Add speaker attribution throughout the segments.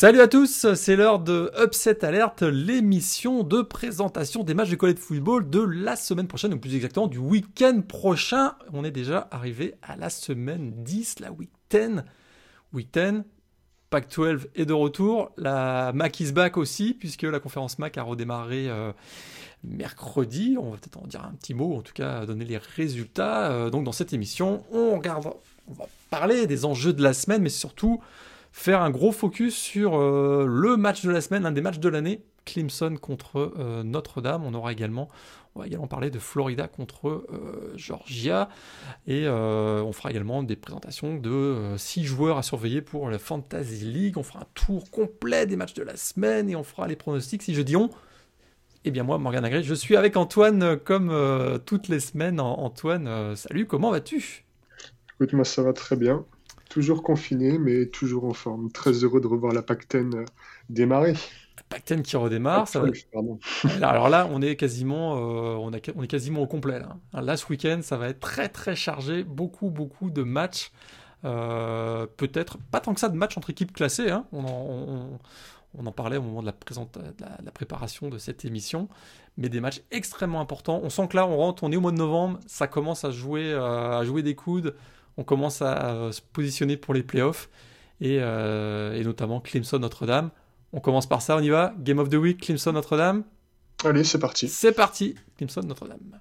Speaker 1: Salut à tous, c'est l'heure de Upset Alert, l'émission de présentation des matchs de college football de la semaine prochaine, ou plus exactement du week-end prochain. On est déjà arrivé à la semaine 10, la week 10. Week 10, Pac-12 est de retour, la Mac is back aussi, puisque la conférence Mac a redémarré euh, mercredi. On va peut-être en dire un petit mot, en tout cas donner les résultats. Euh, donc dans cette émission, on, regarde, on va parler des enjeux de la semaine, mais surtout faire un gros focus sur euh, le match de la semaine, l'un des matchs de l'année, Clemson contre euh, Notre-Dame. On aura également, on va également parler de Florida contre euh, Georgia et on fera également des présentations de six joueurs à surveiller pour la Fantasy League. On fera un tour complet des matchs de la semaine et on fera les pronostics. Si je dis on, eh bien moi, Morgan Agré, je suis avec Antoine comme toutes les semaines. Antoine, salut, comment vas-tu?
Speaker 2: Écoute, moi ça va très bien. Toujours confiné, mais toujours en forme. Très heureux de revoir la Pacten euh, démarrer.
Speaker 1: Pacten qui redémarre. ça va... Alors là, on est quasiment, euh, on, on, est quasiment au complet. Là, là ce week-end, ça va être très très chargé. Beaucoup, beaucoup de matchs. Euh, peut-être pas tant que ça de matchs entre équipes classées. Hein. On, en, on, en, parlait au moment de la, présente, la, préparation de cette émission. Mais des matchs extrêmement importants. On sent que là, on rentre, on est au mois de novembre. Ça commence à jouer, à jouer des coudes on commence à se positionner pour les playoffs et, euh, et notamment Clemson Notre-Dame. On commence par ça, on y va. Game of the Week, Clemson Notre-Dame.
Speaker 2: Allez, c'est parti.
Speaker 1: C'est parti, Clemson Notre-Dame.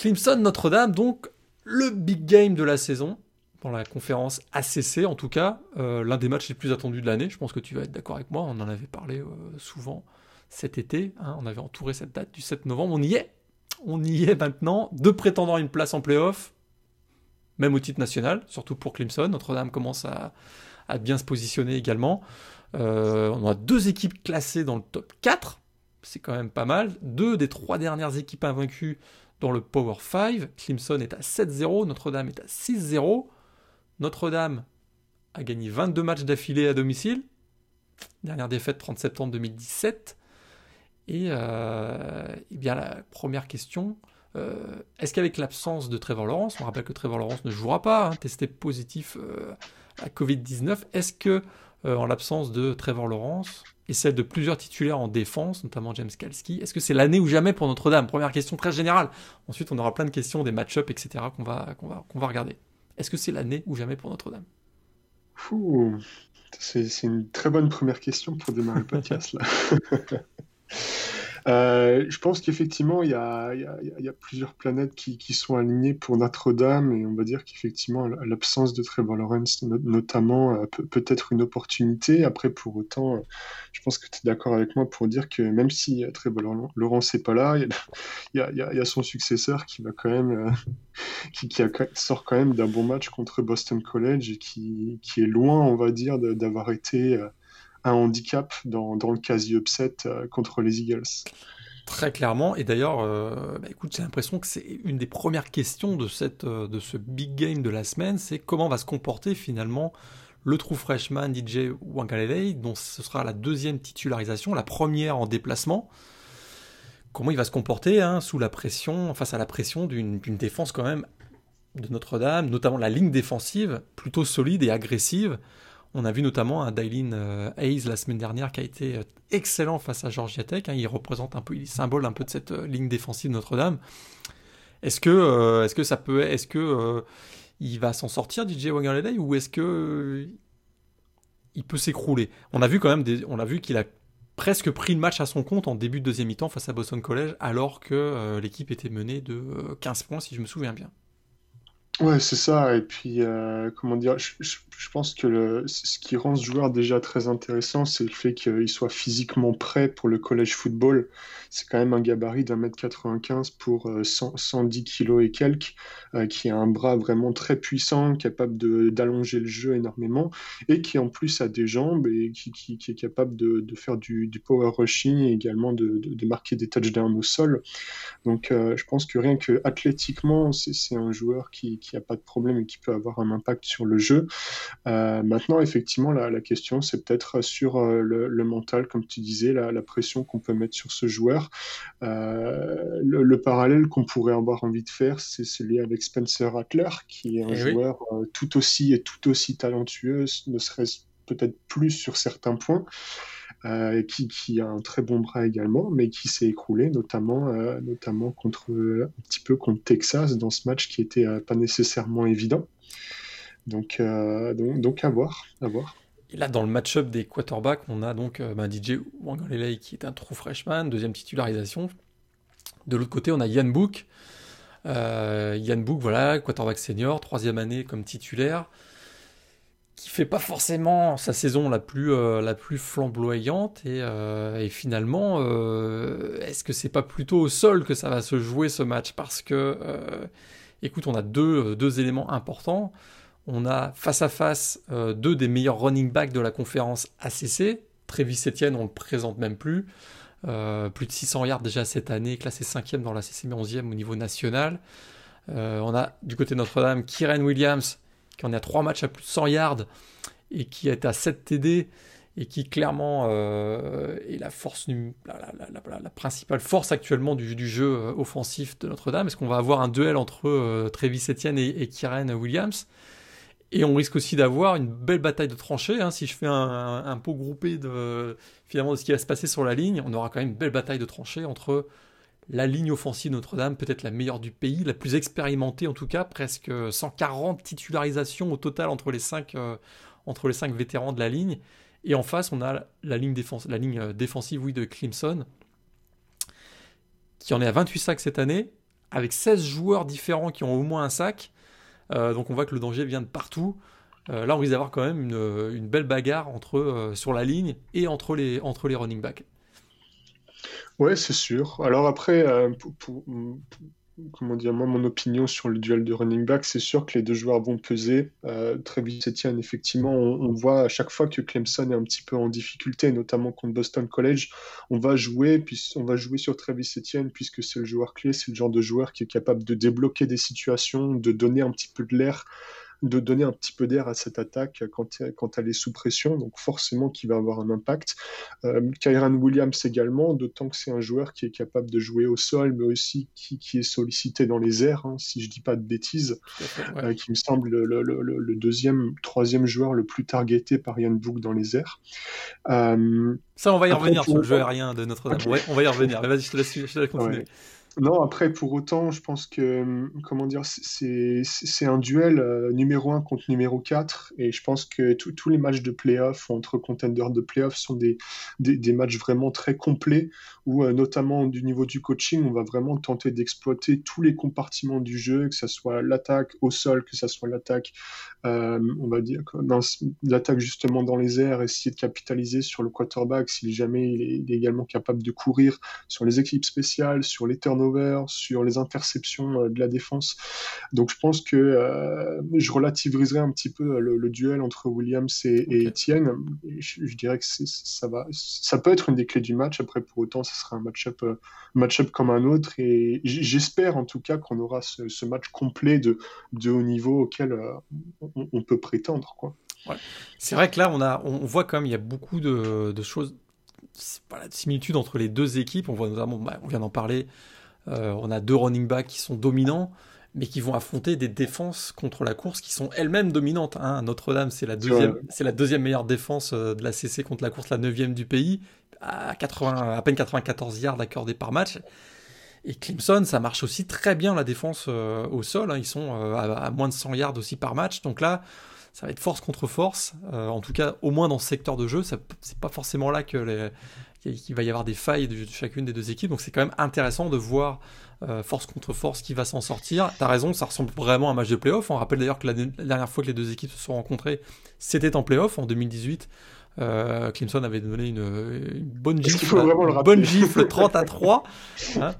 Speaker 1: Clemson Notre-Dame, donc le big game de la saison, dans la conférence ACC en tout cas, euh, l'un des matchs les plus attendus de l'année. Je pense que tu vas être d'accord avec moi, on en avait parlé euh, souvent cet été, hein. on avait entouré cette date du 7 novembre, on y est, on y est maintenant, deux prétendants à une place en playoff, même au titre national, surtout pour Clemson. Notre-Dame commence à, bien se positionner également. Euh, on a deux équipes classées dans le top 4, c'est quand même pas mal. Deux des trois dernières équipes invaincues dans le Power 5. Clemson est à 7-0, Notre-Dame est à 6-0. Notre-Dame a gagné 22 matchs d'affilée à domicile. Dernière défaite 30 septembre 2017. Et, euh, eh bien la première question, euh, est-ce qu'avec l'absence de Trevor Lawrence, on rappelle que Trevor Lawrence ne jouera pas, hein, testé positif euh, à Covid-19, est-ce que en l'absence de Trevor Lawrence, et celle de plusieurs titulaires en défense, notamment James Kalski. Est-ce que c'est l'année ou jamais pour Notre-Dame? Première question très générale. Ensuite, on aura plein de questions, des match-ups, etc. qu'on va, qu'on va, qu'on va regarder. Est-ce que c'est l'année ou jamais pour Notre-Dame?
Speaker 2: C'est une très bonne première question pour démarrer le podcast. là. Euh, je pense qu'effectivement, il y, a, plusieurs planètes qui, sont alignées pour Notre-Dame, et on va dire qu'effectivement, l'absence de Trevor Lawrence, notamment, euh, peut, être une opportunité. Après, pour autant, euh, je pense que tu es d'accord avec moi pour dire que même si Trevor Lawrence n'est pas là, il y, a, son successeur qui sort quand même d'un bon match contre Boston College et qui est loin, on va dire, d'avoir été un handicap dans, le quasi-upset euh, contre les Eagles.
Speaker 1: Très clairement, et d'ailleurs, euh, bah, écoute, j'ai l'impression que c'est une des premières questions de, cette, euh, de ce big game de la semaine, c'est comment va se comporter finalement le true freshman DJ Wangalele, dont ce sera la deuxième titularisation, la première en déplacement. Comment il va se comporter hein, sous la pression, face à la pression d'une défense quand même de Notre-Dame, notamment la ligne défensive plutôt solide et agressive. On a vu notamment un Dylin euh, Hayes la semaine dernière qui a été euh, excellent face à Georgia Tech. Hein. il représente un peu, il symbole un peu de cette euh, ligne défensive Notre-Dame. Est-ce que, est-ce que ça peut, est-ce que il va s'en sortir DJ Wangerley ou est-ce que il peut s'écrouler? On a vu quand même, on a vu qu'il a presque pris le match à son compte en début de deuxième mi-temps face à Boston College, alors que l'équipe était menée de 15 points, si je me souviens bien.
Speaker 2: Ouais, c'est ça. Et puis, comment dire, je pense que ce qui rend ce joueur déjà très intéressant, c'est le fait qu'il soit physiquement prêt pour le college football. C'est quand même un gabarit d'un mètre 95 pour euh, 100 110 kilos et quelques, euh, qui a un bras vraiment très puissant, capable d'allonger le jeu énormément, et qui en plus a des jambes et qui, qui, est capable de, de faire du, power rushing et également de, de, marquer des touchdowns au sol. Donc, euh, je pense que rien que athlétiquement, c'est un joueur qui, qui a pas de problème et qui peut avoir un impact sur le jeu. Euh, maintenant, effectivement, la, la question, c'est peut-être sur euh, le, le mental, comme tu disais, la, la pression qu'on peut mettre sur ce joueur. Euh, le, le parallèle qu'on pourrait avoir envie de faire, c'est celui avec Spencer Rattler, qui est un
Speaker 1: Eh
Speaker 2: joueur tout aussi et tout aussi talentueux, ne serait-ce peut-être plus sur certains points euh, qui, qui a un très bon bras également, mais qui s'est écroulé, notamment, euh, notamment contre, euh, un petit peu contre Texas dans ce match qui était euh, pas nécessairement évident. Donc, euh, donc, donc à voir, à voir.
Speaker 1: Et là, dans le match-up des quarterbacks, on a donc euh, ben, DJ Wangalele qui est un true freshman, deuxième titularisation. De l'autre côté, on a Yann Book. Euh, Yann Book, voilà, quarterback senior, troisième année comme titulaire, qui fait pas forcément sa saison la plus, euh, la plus flamboyante. Et, euh, et finalement, euh, est-ce que c'est pas plutôt au sol que ça va se jouer ce match? Parce que, euh, écoute, on a deux, deux éléments importants. On a face à face euh, deux des meilleurs running backs de la conférence ACC. Travis Etienne, on le présente même plus. Euh, plus de 600 yards déjà cette année, classé 5e dans la CC, mais 11e au niveau national. Euh, on a du côté de Notre-Dame Kyren Williams, qui en à 3 matchs à plus de 100 yards et qui est à 7 TD et qui clairement est la la, principale force actuellement du, jeu offensif de Notre-Dame. Est-ce qu'on va avoir un duel entre Travis Etienne et, et Kyren Williams? Et on risque aussi d'avoir une belle bataille de tranchées. hein. Si je fais un, un- pot groupé de, finalement, de ce qui va se passer sur la ligne, on aura quand même une belle bataille de tranchées entre la ligne offensive Notre-Dame, peut-être la meilleure du pays, la plus expérimentée en tout cas, presque 140 titularisations au total entre les 5 entre les vétérans de la ligne. Et en face, on a la ligne, défense, la ligne euh, défensive oui, de Clemson, qui en est à 28 sacs cette année, avec 16 joueurs différents qui ont au moins un sac. Euh, donc on voit que le danger vient de partout. Euh, là, on risque d'avoir quand même une, belle bagarre entre, euh, sur la ligne et entre les, running backs.
Speaker 2: Ouais, c'est sûr. Alors après, pour- comment dire, moi, mon opinion sur le duel de running back, c'est sûr que les deux joueurs vont peser. Euh, Travis Etienne, effectivement, on, voit à chaque fois que Clemson est un petit peu en difficulté, notamment contre Boston College, on va jouer, puis on va jouer sur Travis Etienne puisque c'est le joueur clé, c'est le genre de joueur qui est capable de débloquer des situations, de donner un petit peu de l'air de donner un petit peu d'air à cette attaque quand, quand elle est sous pression, donc forcément qui va avoir un impact. Euh, Kyran Williams également, d'autant que c'est un joueur qui est capable de jouer au sol, mais aussi qui, qui est sollicité dans les airs, hein, si je dis pas de bêtises,
Speaker 1: Ouais.
Speaker 2: euh, qui me semble le, le- le- le deuxième, troisième joueur le plus targeté par Yann Book dans les airs. Euh,
Speaker 1: Ça, on va y
Speaker 2: Après,
Speaker 1: revenir sur le jeu aérien de Notre-Dame. Ouais, on va y revenir. Mais vas-y, je te laisse, je te laisse continuer.
Speaker 2: Ouais. Non, après, pour autant, je pense que, comment dire, c'est un duel euh, numéro 1 contre numéro 4, et je pense que tous les matchs de playoff entre contenders de playoff sont des, des, matchs vraiment très complets, où euh, notamment du niveau du coaching, on va vraiment tenter d'exploiter tous les compartiments du jeu, que ce soit l'attaque au sol, que ce soit l'attaque, euh, on va dire, l'attaque justement dans les airs, essayer de capitaliser sur le quarterback si jamais il est, il également capable de courir sur les équipes spéciales, sur les turnovers, sur les interceptions euh, de la défense. Donc je pense que euh, je relativiserai un petit peu le, le duel entre Williams et. Etienne. Et je, je dirais que ça va, ça peut être une des clés du match. Après, pour autant, ce sera un match-up euh, match-up comme un autre. Et j'espère en tout cas qu'on aura ce, ce match complet de, de haut niveau auquel euh, on, on peut prétendre. Quoi.
Speaker 1: C'est vrai que là, on, a, on on voit quand même il y a beaucoup de, de choses, voilà, de similitudes entre les deux équipes. On voit notamment, bah, on vient d'en parler, euh, on a deux running backs qui sont dominants, mais qui vont affronter des défenses contre la course qui sont elles-mêmes dominantes. hein. Notre-Dame, c'est la, deuxième-
Speaker 2: vrai.
Speaker 1: c'est la deuxième meilleure défense euh, de la CC contre la course, la neuvième du pays, à, 80, à peine 94 yards accordés par match. Et Clemson, ça marche aussi très bien la défense euh, au sol. hein. Ils sont euh, à, à moins de 100 yards aussi par match. Donc là, ça va être force contre force. Euh, en tout cas, au moins dans ce secteur de jeu, ça- c'est pas forcément là que les, qu'il va y avoir des failles de, chacune des deux équipes. Donc c'est quand même intéressant de voir euh, force contre force qui va s'en sortir. T'as raison, ça ressemble vraiment à un match de playoff. On rappelle d'ailleurs que la, dernière fois que les deux équipes se sont rencontrées, c'était en playoff en 2018. Euh, Clemson avait donné une, bonne gifle, une bonne gifle 30 à 3, hein,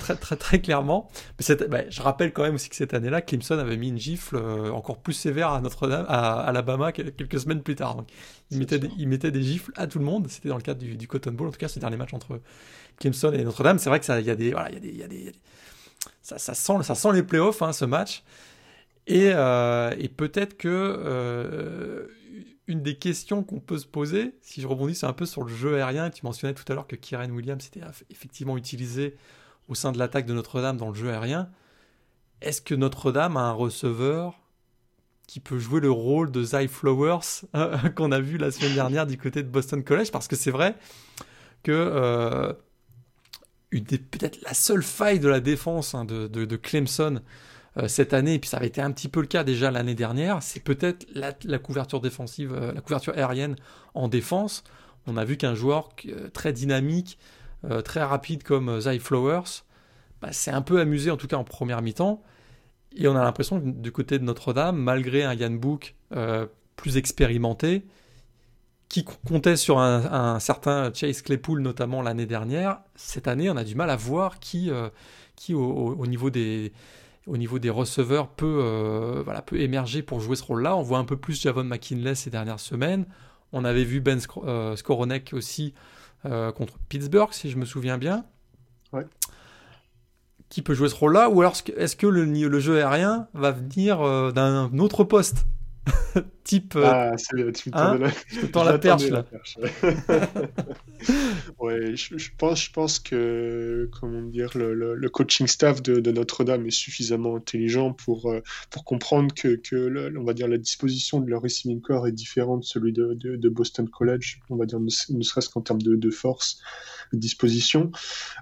Speaker 1: très, très, très clairement. Mais bah, je rappelle quand même aussi que cette année-là, Clemson avait mis une gifle euh, encore plus sévère à Notre-Dame, à Alabama quelques semaines plus tard. Donc, il, mettait des, il mettait des gifles à tout le monde. C'était dans le cadre du, Cotton Bowl, en tout cas, ce dernier match entre Clemson et Notre-Dame. C'est vrai que ça, il y a des, voilà, il y a des, il y a des, ça, ça, sent, ça sent les playoffs, hein, ce match. Et, euh, et peut-être que une des questions qu'on peut se poser, si je rebondis un peu sur le jeu aérien, tu mentionnais tout à l'heure que Kieran Williams était effectivement utilisé au sein de l'attaque de Notre-Dame dans le jeu aérien. Est-ce que Notre-Dame a un receveur qui peut jouer le rôle de Zay Flowers qu'on a vu la semaine dernière du côté de Boston College? Parce que c'est vrai que euh, peut-être la seule faille de la défense hein, de, Clemson cette année, et puis ça avait été un petit peu le cas déjà l'année dernière, c'est peut-être la, couverture défensive, euh, la couverture aérienne en défense. On a vu qu'un joueur euh, très dynamique, très rapide comme Zay Flowers, bah, un peu amusé en tout cas en première mi-temps. Et on a l'impression que du côté de Notre-Dame, malgré un Yann Book plus expérimenté, qui comptait sur un, certain Chase Claypool notamment l'année dernière, cette année on a du mal à voir qui, qui au, niveau des, au niveau des receveurs peut, euh, voilà, peut émerger pour jouer ce rôle-là. On voit un peu plus Javon McKinley ces dernières semaines. On avait vu Ben euh, Skoronek aussi euh, contre Pittsburgh, si je me souviens bien. Qui peut jouer ce rôle-là Ou alors est-ce que le, le, jeu aérien va venir d'un autre poste? type. Euh, ah, c'est tu hein
Speaker 2: me la perche là. ouais, je, pense, je pense que comment dire, le, coaching staff de, Notre-Dame est suffisamment intelligent pour, euh, pour comprendre que, que on va dire, la disposition de leur receiving corps est différente de celui de, de, Boston College, on va dire, ne, serait-ce qu'en termes de, force, de disposition.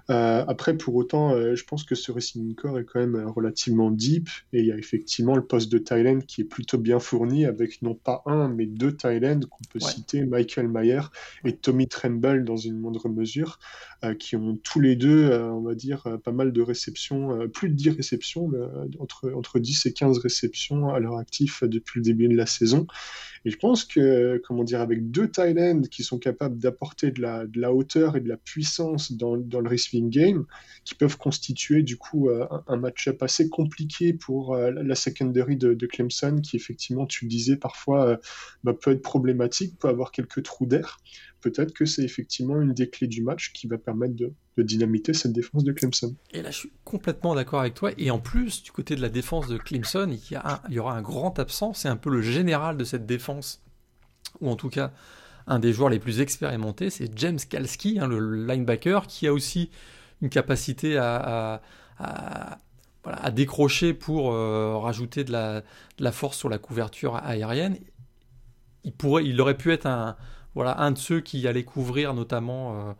Speaker 2: Euh, après, pour autant, je pense que ce receiving corps est quand même relativement deep et il y a effectivement le poste de Thailand qui est plutôt bien fourni avec non pas un, mais deux Thailand qu'on peut citer, Michael Mayer et Tommy Tremble dans une moindre mesure, euh, qui ont tous les deux, euh, on va dire, euh, pas mal de réceptions, plus de 10 réceptions, entre, entre 10 et 15 réceptions à leur actif depuis le début de la saison. Et je pense que, comment dire, avec deux Thailand qui sont capables d'apporter de la, de la, hauteur et de la puissance dans, dans, le receiving game, qui peuvent constituer du coup un, un match-up assez compliqué pour la secondary de, de, Clemson, qui effectivement, tu le disais, parfois bah, peut être problématique, peut avoir quelques trous d'air. Peut-être que c'est effectivement une des clés du match qui va permettre de, dynamiter cette défense de Clemson.
Speaker 1: Et là, je suis complètement d'accord avec toi. Et en plus, du côté de la défense de Clemson, il y, aura un grand absent. C'est un peu le général de cette défense, ou en tout cas un des joueurs les plus expérimentés, c'est James Kalski, hein, le linebacker, qui a aussi une capacité à, décrocher pour euh, rajouter de la, force sur la couverture aérienne il, pourrait, il aurait pu être un, voilà, un de ceux qui allait couvrir notamment euh,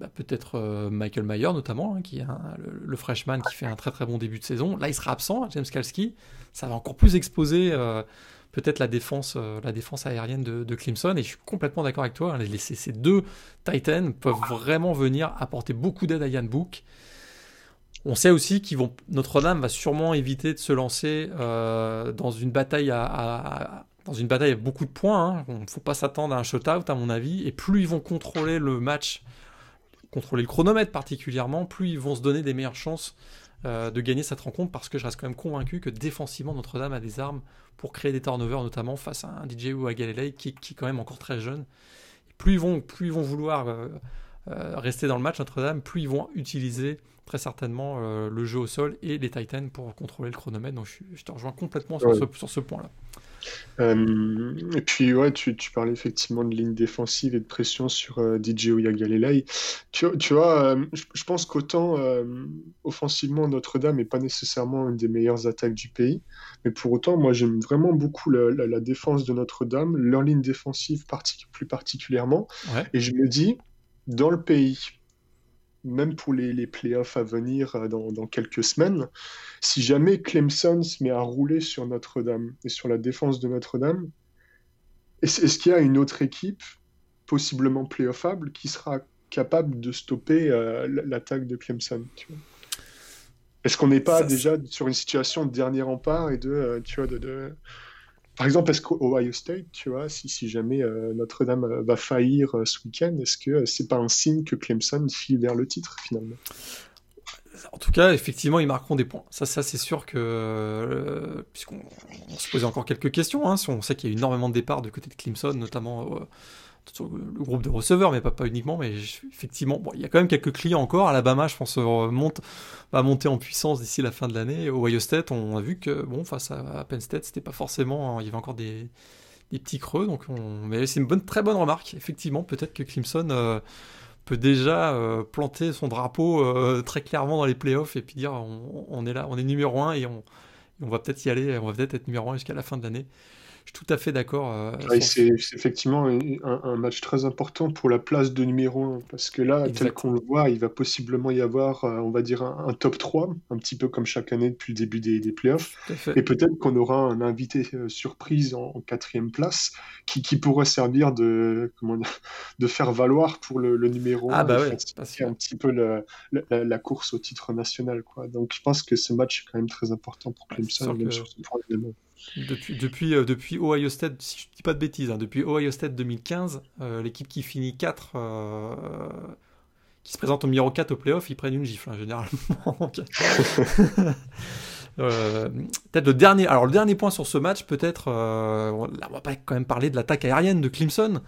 Speaker 1: bah, peut-être euh, Michael Mayer notamment, hein, qui est le, freshman qui fait un très très bon début de saison. Là, il sera absent, James Kalski. Ça va encore plus exposer peut-être la défense, la défense aérienne de, Clemson. Et je suis complètement d'accord avec toi. Hein, ces deux Titans peuvent vraiment venir apporter beaucoup d'aide à Yann Book. On sait aussi qu'ils vont Notre-Dame va sûrement éviter de se lancer dans une bataille à, dans une bataille avec beaucoup de points. Il hein. ne faut pas s'attendre à un shutout, à mon avis. Et plus ils vont contrôler le match, contrôler le chronomètre particulièrement, plus ils vont se donner des meilleures chances euh, de gagner cette rencontre. Parce que je reste quand même convaincu que défensivement, Notre-Dame a des armes pour créer des turnovers, notamment face à un DJ ou à Galilei qui, est quand même encore très jeune. plus ils vont, vouloir euh, euh, rester dans le match, Notre-Dame, plus ils vont utiliser très certainement le jeu au sol et les Titans pour contrôler le chronomètre. Donc je, te rejoins complètement sur sur ce point-là.
Speaker 2: Euh, et puis, ouais, tu, tu, parlais effectivement de ligne défensive et de pression sur euh, DJ. Tu, tu vois, euh, je, pense qu'autant offensivement, Notre-Dame n'est pas nécessairement une des meilleures attaques du pays, mais pour autant, moi, j'aime vraiment beaucoup la, défense de Notre-Dame, leur ligne défensive plus particulièrement. Et je me dis, dans le pays, même pour les, les playoffs à venir euh, dans, dans, quelques semaines, si jamais Clemson se met à rouler sur Notre-Dame et sur la défense de Notre-Dame, est-ce qu'il y a une autre équipe, possiblement playoffable, qui sera capable de stopper l'attaque de Clemson. Est-ce qu'on n'est pas déjà sur une situation de dernier rempart et de, tu vois, de, Par exemple, est-ce qu'Ohio State, tu vois, si, jamais Notre-Dame va faillir ce week-end, est-ce que c'est pas un signe que Clemson file vers le titre finalement?
Speaker 1: En tout cas, effectivement, ils marqueront des points. Ça, ça c'est sûr que. Euh, puisqu'on se posait encore quelques questions, hein, on sait qu'il y a énormément de départs du côté de Clemson, notamment euh, le groupe de receveurs, mais pas, pas uniquement. Mais effectivement, bon, il y a quand même quelques clients encore. Alabama, je pense, euh, monte, va monter en puissance d'ici la fin de l'année. Au Ohio State, on a vu que, bon, face à Penn State, c'était pas forcément. Il y avait encore des, petits creux. Donc Mais c'est une bonne, très bonne remarque. Effectivement, peut-être que Clemson peut déjà euh, planter son drapeau euh, très clairement dans les playoffs et puis dire on, est là, on est numéro 1 et on, on va peut-être y aller, on va peut-être être numéro 1 jusqu'à la fin de l'année. Je suis tout à fait d'accord. Euh,
Speaker 2: c'est effectivement un, match très important pour la place de numéro 1, parce que là, tel qu'on le voit, il va possiblement y avoir, euh, on va dire, un, top 3, un petit peu comme chaque année depuis le début des, des playoffs. Et peut-être qu'on aura un invité euh, surprise en, quatrième place qui, qui, pourrait servir de, comment de faire valoir pour le, numéro 1.
Speaker 1: Ah bah
Speaker 2: c'est un petit peu la, course au titre national. Quoi. Donc je pense que ce match est quand même très important pour Clemson, même sur ce point
Speaker 1: depuis, depuis, euh, depuis Ohio State, si je dis pas de bêtises, hein, depuis Ohio State 2015, euh, l'équipe qui finit 4, euh, qui se présente au numéro 4 au playoff, ils prennent une gifle, hein, généralement. peut-être le dernier, alors le dernier point sur ce match, peut-être, on va pas quand même parler de l'attaque aérienne de Clemson,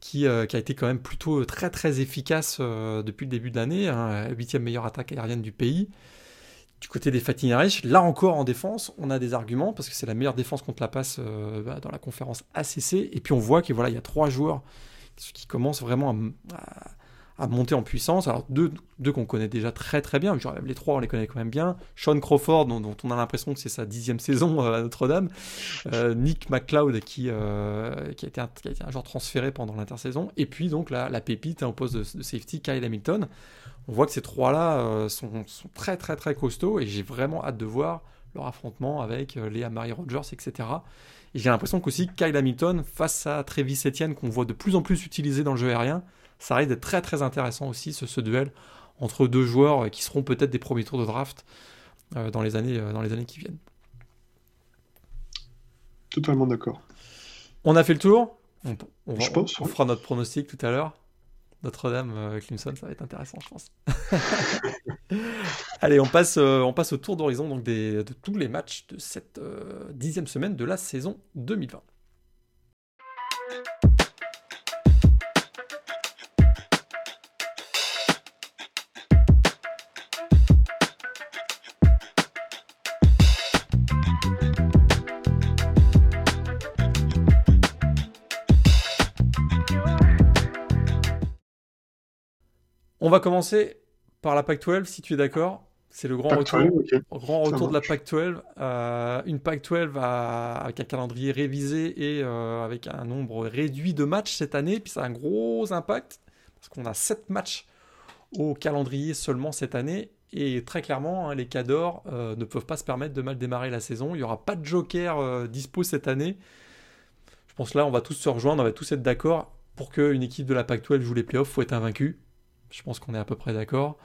Speaker 1: qui, qui, a été quand même plutôt très très efficace depuis le début de l'année, hein, huitième meilleure attaque aérienne du pays. Du côté des Fighting Irish, là encore en défense, on a des arguments parce que c'est la meilleure défense contre la passe euh, bah, dans la conférence ACC. Et puis on voit qu'il voilà, il y a trois joueurs qui commencent vraiment à, monter en puissance. Alors deux, qu'on connaît déjà très très bien, les trois on les connaît quand même bien. Sean Crawford, dont, on a l'impression que c'est sa dixième saison euh, à Notre-Dame. Euh, Nick McLeod qui, a été un, qui, transféré pendant l'intersaison. Et puis donc la, pépite hein, au poste de, safety, Kyle Hamilton on voit que ces trois-là euh, sont, très très très costauds et j'ai vraiment hâte de voir leur affrontement avec euh, Léa Marie Rogers, etc. Et j'ai l'impression qu'aussi Kyle Hamilton, face à Travis Etienne, qu'on voit de plus en plus utilisé dans le jeu aérien, ça risque d'être très très intéressant aussi ce, duel entre deux joueurs qui seront peut-être des premiers tours de draft euh, dans, les années, dans les années qui viennent.
Speaker 2: Totalement d'accord.
Speaker 1: On a fait le tour. Je pense, on fera notre pronostic tout à l'heure. Notre-Dame, euh, Clemson, ça va être intéressant, je pense. Allez, on passe, euh, on passe au tour d'horizon donc de tous les matchs de cette euh, dixième semaine de la saison 2020. On va commencer par la PAC-12, si tu es d'accord. C'est le grand retour, grand retour de la PAC-12. Euh, une PAC-12 avec un calendrier révisé et euh, avec un nombre réduit de matchs cette année. Puis ça a un gros impact parce qu'on a 7 matchs au calendrier seulement cette année. Et très clairement, hein, les Cadors euh, ne peuvent pas se permettre de mal démarrer la saison. Il n'y aura pas de joker dispo cette année. Je pense là, on va tous se rejoindre, on va tous être d'accord. Pour qu'une équipe de la PAC-12 joue les playoffs, il faut être invaincu. Je pense qu'on est à peu près d'accord.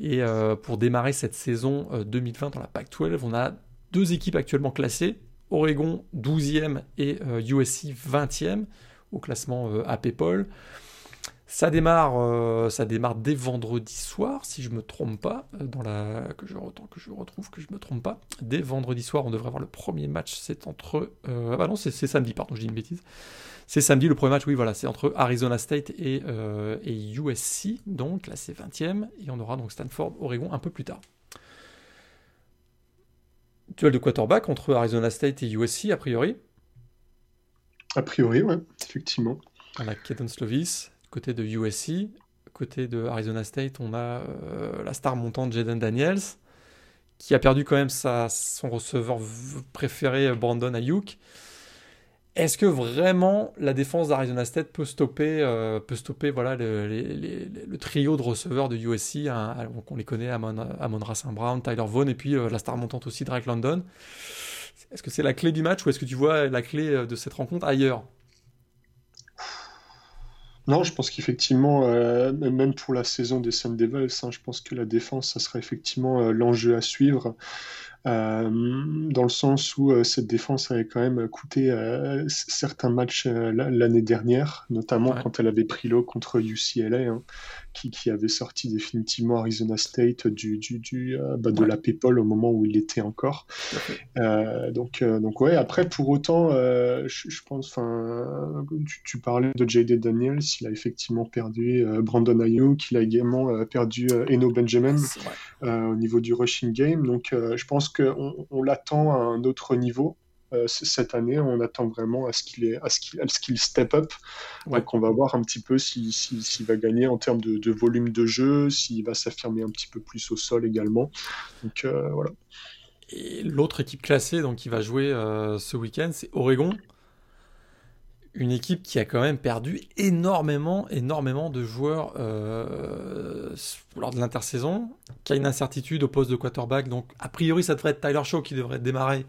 Speaker 1: Et euh, pour démarrer cette saison 2020 euh, dans la PAC-12, on a deux équipes actuellement classées. Oregon 12e et USC euh, 20e au classement AP Ça démarre, ça démarre dès vendredi soir, si je me trompe pas, dans la que je que je retrouve que je me trompe pas. Dès vendredi soir, on devrait avoir le premier match. C'est entre, ah bah non, c'est samedi, pardon, je dis une bêtise. C'est samedi le premier match, oui, voilà, c'est entre Arizona State et, euh, USC, donc là c'est 20e, et on aura donc Stanford, Oregon un peu plus tard. Duel de quarterback entre Arizona State et USC, a priori?
Speaker 2: A priori, ouais, effectivement.
Speaker 1: On a Keaton Slovis, côté de USC. Côté de Arizona State, on a euh, la star montante Jaden Daniels, qui a perdu quand même son receveur préféré, Brandon Ayuk. Est-ce que vraiment la défense d'Arizona State peut stopper, euh, peut stopper voilà, le, trio de receveurs de USC hein, On les connaît, Amon, Amon Brown, Tyler Vaughn et puis euh, la star montante aussi, Drake London. Est-ce que c'est la clé du match ou est-ce que tu vois la clé de cette rencontre ailleurs?
Speaker 2: Non, je pense qu'effectivement, euh, même pour la saison des Sun Devils, hein, je pense que la défense, ça sera effectivement euh, l'enjeu à suivre. Euh, dans le sens où cette défense avait quand même coûté certains matchs l'année dernière, notamment quand elle avait pris l'eau contre UCLA, hein, qui, qui, avait sorti définitivement Arizona State du, du, du bah, de la PayPal au moment où il était encore. donc, donc ouais, après pour autant, je, je, pense, tu, tu, parlais de J.D. Daniels, il a effectivement perdu Brandon Ayuk, il a également perdu Eno Benjamin au niveau du rushing game, donc je pense qu'on on, l'attend à un autre niveau. Euh, cette année, on attend vraiment à ce qu'il à ce qu'il step up. Donc, on va voir un petit peu s'il si, va gagner en termes de, volume de jeu, s'il va s'affirmer un petit peu plus au sol également. Donc, euh, voilà.
Speaker 1: Et l'autre équipe classée donc, qui va jouer euh, ce week-end, c'est Oregon une équipe qui a quand même perdu énormément, énormément de joueurs euh, lors de l'intersaison, qui a une incertitude au poste de quarterback. Donc, a priori, ça devrait être Tyler Shaw qui devrait démarrer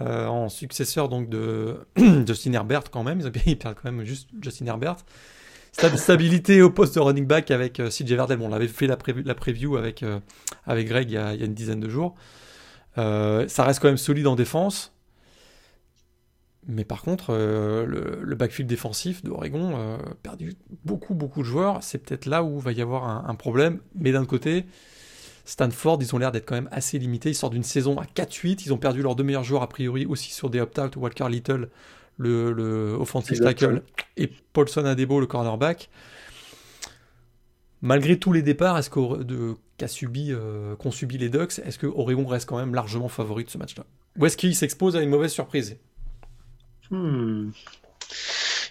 Speaker 1: euh, en successeur donc de Justin Herbert quand même. Ils, perdent quand même juste Justin Herbert. Stabilité au poste de running back avec euh, CJ Verdell. Bon, on avait fait la, la preview avec, avec Greg il y, a, une dizaine de jours. ça reste quand même solide en défense. Mais par contre, euh, le, backfield défensif d'Oregon a euh, perdu beaucoup, beaucoup de joueurs. C'est peut-être là où va y avoir un, problème. Mais d'un côté, Stanford, ils ont l'air d'être quand même assez limités. Ils sortent d'une saison à 4-8. Ils ont perdu leurs deux meilleurs joueurs, a priori, aussi sur des opt-out. Walker Little, le, le offensive tackle, et Paulson Adebo, le cornerback. Malgré tous les départs est-ce subi, euh, qu'ont subi les Ducks, est-ce que Oregon reste quand même largement favori de ce match-là? Ou est-ce qu'il s'expose à une mauvaise surprise?
Speaker 2: Hmm.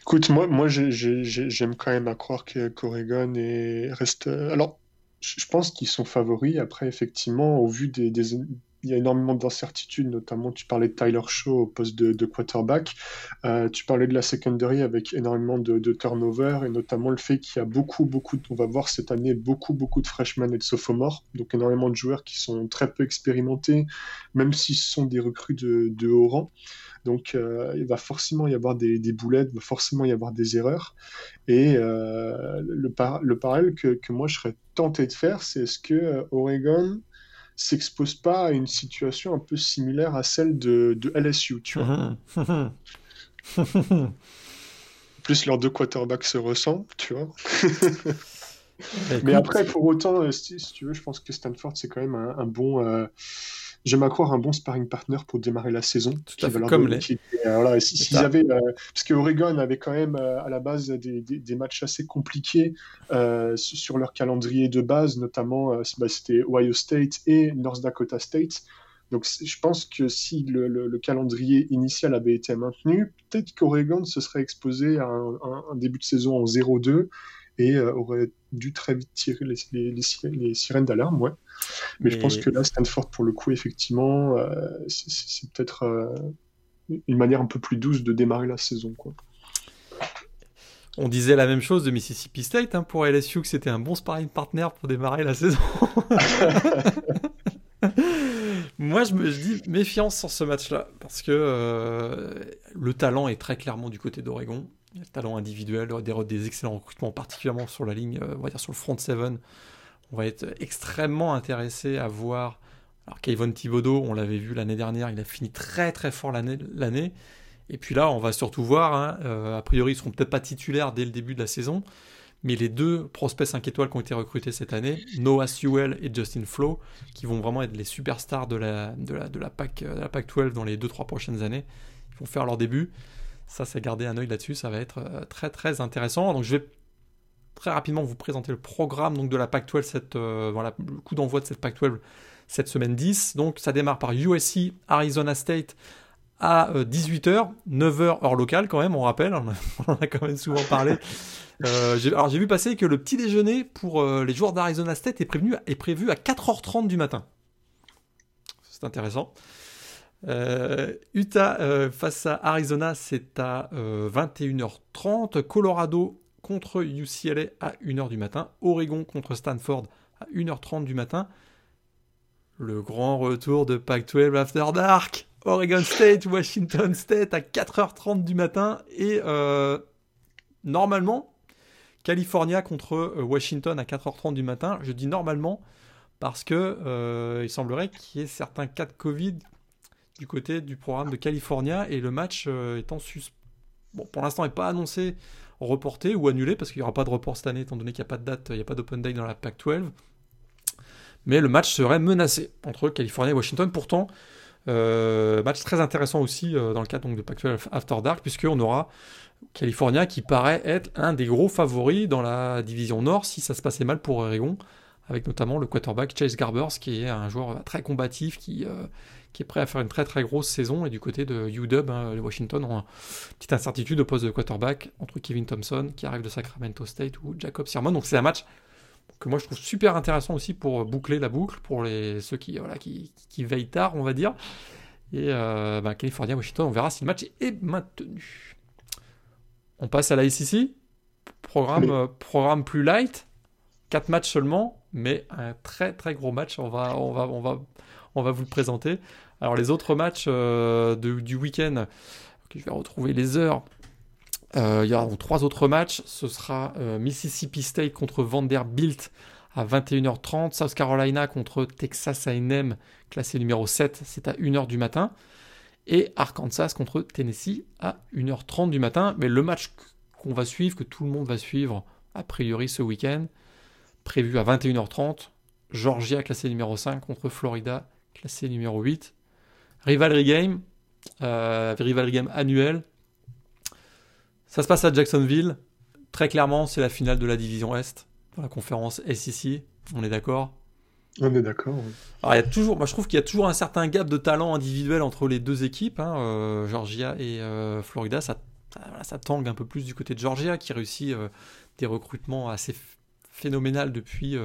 Speaker 2: Écoute, moi, moi j'aime quand même à croire qu'Oregon reste. Alors, je pense qu'ils sont favoris. Après, effectivement, au vu des, il y a énormément d'incertitudes, notamment tu parlais de Tyler Shaw au poste de, quarterback, euh, tu parlais de la secondary avec énormément de, de turnover et notamment le fait qu'il y a beaucoup, beaucoup, on va voir cette année beaucoup, beaucoup de freshmen et de sophomores, donc énormément de joueurs qui sont très peu expérimentés, même s'ils sont des recrues de, haut rang. Donc euh, il va forcément y avoir des, boulettes, il va forcément y avoir des erreurs. Et euh, le, le, parallèle que, moi je serais tenté de faire, c'est est-ce que Oregon s'expose pas à une situation un peu similaire à celle de, LSU, tu vois. plus leurs deux quarterbacks se ressemblent, tu vois. Mais après, pour autant, si, tu veux, je pense que Stanford, c'est quand même un, bon j'aime à croire un bon sparring partner pour démarrer la saison.
Speaker 1: Tout à fait, comme les.
Speaker 2: Euh, s'ils avaient, euh, parce que Oregon avait quand même euh, à la base des, des, matchs assez compliqués sur leur calendrier de base, notamment bah, c'était Ohio State et North Dakota State. Donc je pense que si le, le, calendrier initial avait été maintenu, peut-être qu'Oregon se serait exposé à un, un début de saison en 0-2 et aurait dû très vite tirer les, les, les, sirènes d'alarme, ouais. Mais, je pense que là, Stanford, pour le coup, effectivement, euh, c'est peut-être euh, une manière un peu plus douce de démarrer la saison, quoi.
Speaker 1: On disait la même chose de Mississippi State hein, pour LSU, que c'était un bon sparring partner pour démarrer la saison. Moi, je me dis méfiance sur ce match-là, parce que euh, le talent est très clairement du côté d'Oregon le talent individuel, des, des excellents recrutements, particulièrement sur la ligne, euh, on va dire sur le front seven. On va être extrêmement intéressé à voir. Alors, Kayvon Thibodeau, on l'avait vu l'année dernière, il a fini très très fort l'année. Et puis là, on va surtout voir, hein, euh, a priori, ils ne seront peut-être pas titulaires dès le début de la saison, mais les deux prospects 5 étoiles qui ont été recrutés cette année, Noah Sewell et Justin Flo, qui vont vraiment être les superstars de la, de la, de la PAC, de la PAC 12 dans les 2-3 prochaines années, ils vont faire leur début. Ça, c'est garder un œil là-dessus, ça va être euh, très très intéressant. Donc je vais très rapidement vous présenter le programme donc, de la Pac-12, cette, euh, voilà, le coup d'envoi de cette Pac-12 cette semaine 10. Donc ça démarre par USC, Arizona State à 18h, euh, 9h heure locale quand même, on rappelle, on en a quand même souvent parlé. alors j'ai vu passer que le petit déjeuner pour les joueurs d'Arizona State est, prévenu, est prévu à 4h30 du matin. C'est intéressant. Euh, Utah euh, face à Arizona, c'est à 21h30. Euh, Colorado contre UCLA à 1h du matin. Oregon contre Stanford à 1h30 du matin. Le grand retour de Pac-12 After Dark. Oregon State, Washington State à 4h30 du matin. Et normalement, California contre Washington à 4h30 du matin. Je dis normalement parce que il semblerait qu'il y ait certains cas de Covid du côté du programme de California et le match euh, étant sus... bon, pour l'instant n'est pas annoncé reporté ou annulé parce qu'il n'y aura pas de report cette année étant donné qu'il n'y a pas de date, il n'y a pas d'open day dans la Pac-12. Mais le match serait menacé entre California et Washington. Pourtant, euh, match très intéressant aussi euh, dans le cadre donc, de Pac-12 After Dark puisqu'on aura California qui paraît être un des gros favoris dans la division Nord si ça se passait mal pour Oregon avec notamment le quarterback Chase Garbers qui est un joueur très combatif qui qui est prêt à faire une très très grosse saison. Et du côté de UW, hein, les Washington ont une petite incertitude au poste de quarterback entre Kevin Thompson, qui arrive de Sacramento State, ou Jacob Sirmon. Donc c'est un match que moi je trouve super intéressant aussi pour boucler la boucle, pour les, ceux qui, voilà, qui, qui veillent tard, on va dire. Et euh, bah, California, Washington, on verra si le match est maintenu. On passe à la SEC. Programme, euh, programme plus light. 4 matchs seulement, mais un très très gros match. On va, on va, on va, on va vous le présenter. Alors les autres matchs euh, du week-end, je vais retrouver les heures. Euh, il y aura trois autres matchs. Ce sera euh, Mississippi State contre Vanderbilt à 21h30. South Carolina contre Texas A&M, classé numéro 7, c'est à 1h du matin. Et Arkansas contre Tennessee à 1h30 du matin. Mais le match qu'on va suivre, que tout le monde va suivre a priori ce week-end, prévu à 21h30, Georgia classé numéro 5 contre Florida classé numéro 8. Rivalry Game, euh, Rivalry Game annuel. Ça se passe à Jacksonville. Très clairement, c'est la finale de la division Est, dans la conférence SEC. On est d'accord?
Speaker 2: On est d'accord.
Speaker 1: Alors, il y a toujours, moi, je trouve qu'il y a toujours un certain gap de talent individuel entre les deux équipes, hein, euh, Georgia et euh, Florida. Ça, ça, tangue un peu plus du côté de Georgia, qui réussit des recrutements assez phénoménal depuis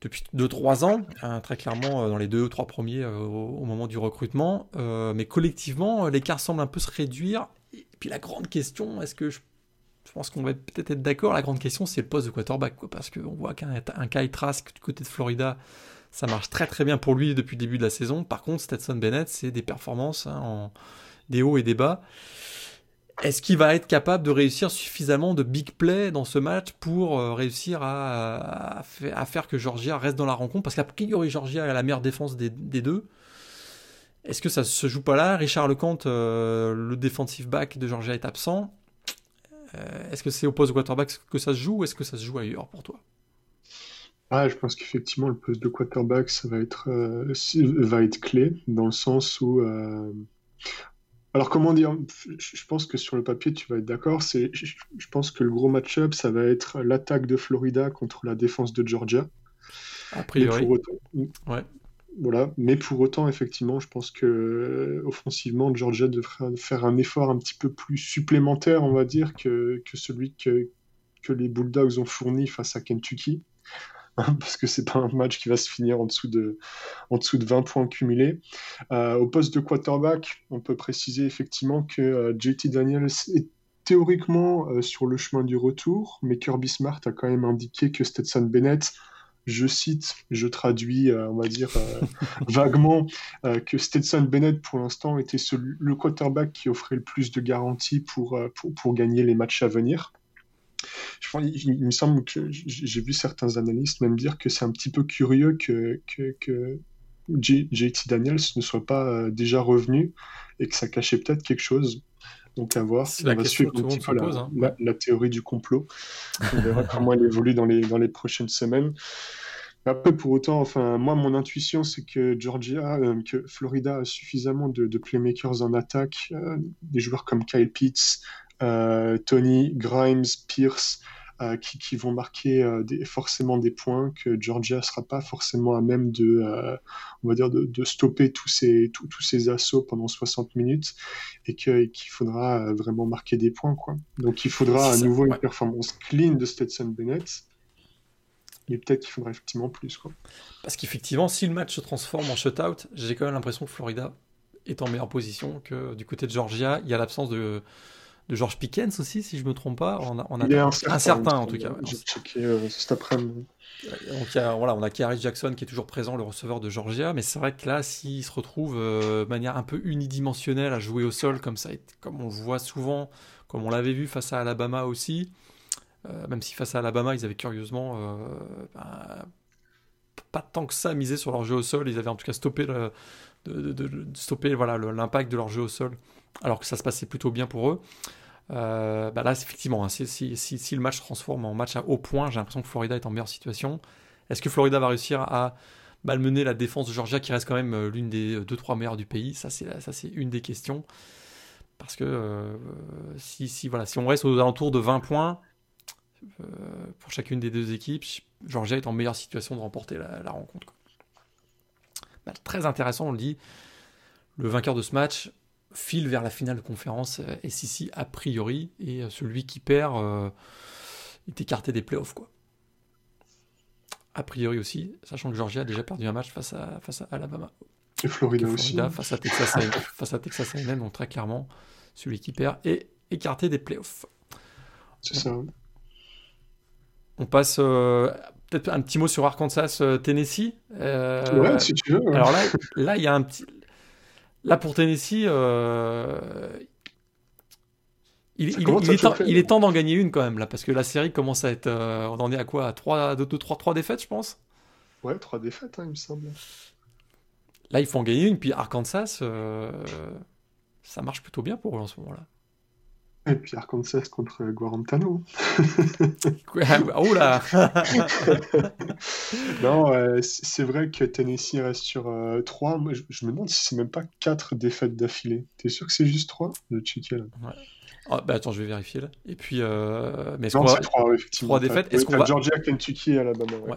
Speaker 1: depuis 2-3 ans, hein, très clairement euh, dans les 2 ou 3 premiers euh, au, moment du recrutement. Euh, mais collectivement, l'écart semble un peu se réduire. Et puis la grande question, est-ce que je, pense qu'on va peut-être être d'accord, la grande question c'est le poste de quarterback, quoi, parce qu'on voit qu'un Kyle Trask du côté de Florida, ça marche très très bien pour lui depuis le début de la saison. Par contre, Stetson Bennett, c'est des performances hein, en des hauts et des bas. Est-ce qu'il va être capable de réussir suffisamment de big play dans ce match pour euh, réussir à, faire que Georgia reste dans la rencontre? Parce qu'a priori, Georgia a la meilleure défense des, deux. Est-ce que ça se joue pas là? Richard Lecomte, euh, le defensive back de Georgia, est absent. Euh, est-ce que c'est au poste de quarterback que ça se joue ou est-ce que ça se joue ailleurs pour toi?
Speaker 2: Ah, je pense qu'effectivement, le poste de quarterback, ça va être, va être clé, dans le sens où alors comment dire Je pense que sur le papier, tu vas être d'accord. C'est, je pense que le gros match-up, ça va être l'attaque de Florida contre la défense de Georgia.
Speaker 1: A priori.
Speaker 2: ouais. Voilà. Mais pour autant, effectivement, je pense que euh, offensivement, Georgia devrait faire un effort un petit peu plus supplémentaire, on va dire, que, que celui que, que les Bulldogs ont fourni face à Kentucky. parce que c'est pas un match qui va se finir en dessous de, en dessous de 20 points cumulés. Euh, au poste de quarterback, on peut préciser effectivement que euh, JT Daniels est théoriquement euh, sur le chemin du retour, mais Kirby Smart a quand même indiqué que Stetson Bennett je cite, je traduis, on va dire vaguement, que Stetson Bennett, pour l'instant, était le quarterback qui offrait le plus de garanties pour, pour, pour, gagner les matchs à venir il, me semble que j'ai vu certains analystes même dire que c'est un petit peu curieux que, que, JT Daniels ne soit pas euh, déjà revenu et que ça cachait peut-être quelque chose. Donc à voir.
Speaker 1: On va suivre un petit peu
Speaker 2: hein. la, théorie du complot. On verra comment elle évolue dans les, dans les prochaines semaines. Après, pour autant, enfin, moi, mon intuition, c'est que Georgia, euh, que Florida a suffisamment de, playmakers en attaque, euh, des joueurs comme Kyle Pitts, Tony, Grimes, Pierce, euh, qui, vont marquer euh, forcément des points que Georgia ne sera pas forcément à même de, on va dire de, stopper tous ces, tous ces assauts pendant 60 minutes et qu'il faudra vraiment marquer des points. Quoi. Donc il faudra à nouveau une performance clean de Stetson Bennett. Mais peut-être qu'il faudra effectivement plus. Quoi.
Speaker 1: Parce qu'effectivement, si le match se transforme en shutout, j'ai quand même l'impression que Florida est en meilleure position que du côté de Georgia. Il y a l'absence de, de George Pickens aussi, si je me trompe pas. On a, on a
Speaker 2: un,
Speaker 1: certain, en tout cas.
Speaker 2: J'ai checké euh, cet après-midi.
Speaker 1: Donc voilà, on a Karis Jackson qui est toujours présent, le receveur de Georgia, mais c'est vrai que là, s'il se retrouve euh, de manière un peu unidimensionnelle à jouer au sol comme ça, comme on le voit souvent, comme on l'avait vu face à Alabama aussi, même si face à Alabama, ils avaient curieusement ben, pas tant que ça misé sur leur jeu au sol. Ils avaient en tout cas stoppé le, de, stopper voilà l'impact de leur jeu au sol, alors que ça se passait plutôt bien pour eux. Euh, bah là, effectivement, hein, si, le match se transforme en match à haut point, j'ai l'impression que Florida est en meilleure situation. Est-ce que Florida va réussir à malmener la défense de Georgia, qui reste quand même euh, l'une des 2-3 meilleures du pays? Ça, c'est une des questions. Parce que euh, si, si, voilà, si on reste aux alentours de 20 points pour chacune des deux équipes, Georgia est en meilleure situation de remporter la, rencontre. Bah, très intéressant, on le dit. Le vainqueur de ce match file vers la finale de conférence euh, SEC a priori, et euh, celui qui perd euh, est écarté des playoffs. Quoi. A priori aussi, sachant que Georgia a déjà perdu un match face à, face à Alabama.
Speaker 2: Et Florida, aussi.
Speaker 1: Face à Texas A&M, face à Texas A&M, donc très clairement, celui qui perd est écarté des playoffs.
Speaker 2: C'est ça.
Speaker 1: On passe peut-être un petit mot sur Arkansas Tennessee.
Speaker 2: ouais, si tu veux.
Speaker 1: Alors là, là, il y a un petit, Là, pour Tennessee, euh, il, est temps, d'en gagner une quand même, là, parce que la série commence à être. Euh, on en est à quoi? À 3, 2, 3, 3 défaites, je pense?
Speaker 2: Ouais, 3 défaites, hein, il me semble.
Speaker 1: Là, il faut en gagner une, puis Arkansas, euh, ça marche plutôt bien pour eux en ce moment-là.
Speaker 2: Et puis Arkansas contre Guarantano.
Speaker 1: oh là
Speaker 2: Non, c'est vrai que Tennessee reste sur 3. Moi, je, me demande si c'est même pas 4 défaites d'affilée. T'es sûr que c'est juste 3 De checker là?
Speaker 1: Ouais. Ah, bah attends, je vais vérifier là. Et puis, euh... mais
Speaker 2: non, c'est 3, effectivement.
Speaker 1: 3 défaites. Est-ce qu'on va...
Speaker 2: Georgia, Kentucky et Alabama. Ouais. ouais.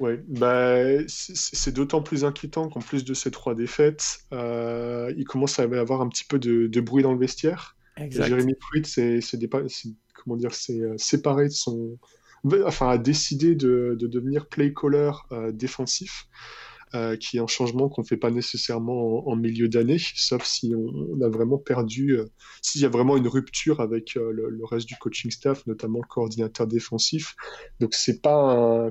Speaker 2: ouais. Bah, c'est d'autant plus inquiétant qu'en plus de ces 3 défaites, euh, il commence à y avoir un petit peu de, de bruit dans le vestiaire. Jérémy Pruitt euh, séparé de son, enfin a décidé de, de devenir play caller euh, défensif. Euh, qui est un changement qu'on ne fait pas nécessairement en, milieu d'année, sauf si on, a vraiment perdu, s'il y a vraiment une rupture avec le, reste du coaching staff, notamment le coordinateur défensif. Donc c'est pas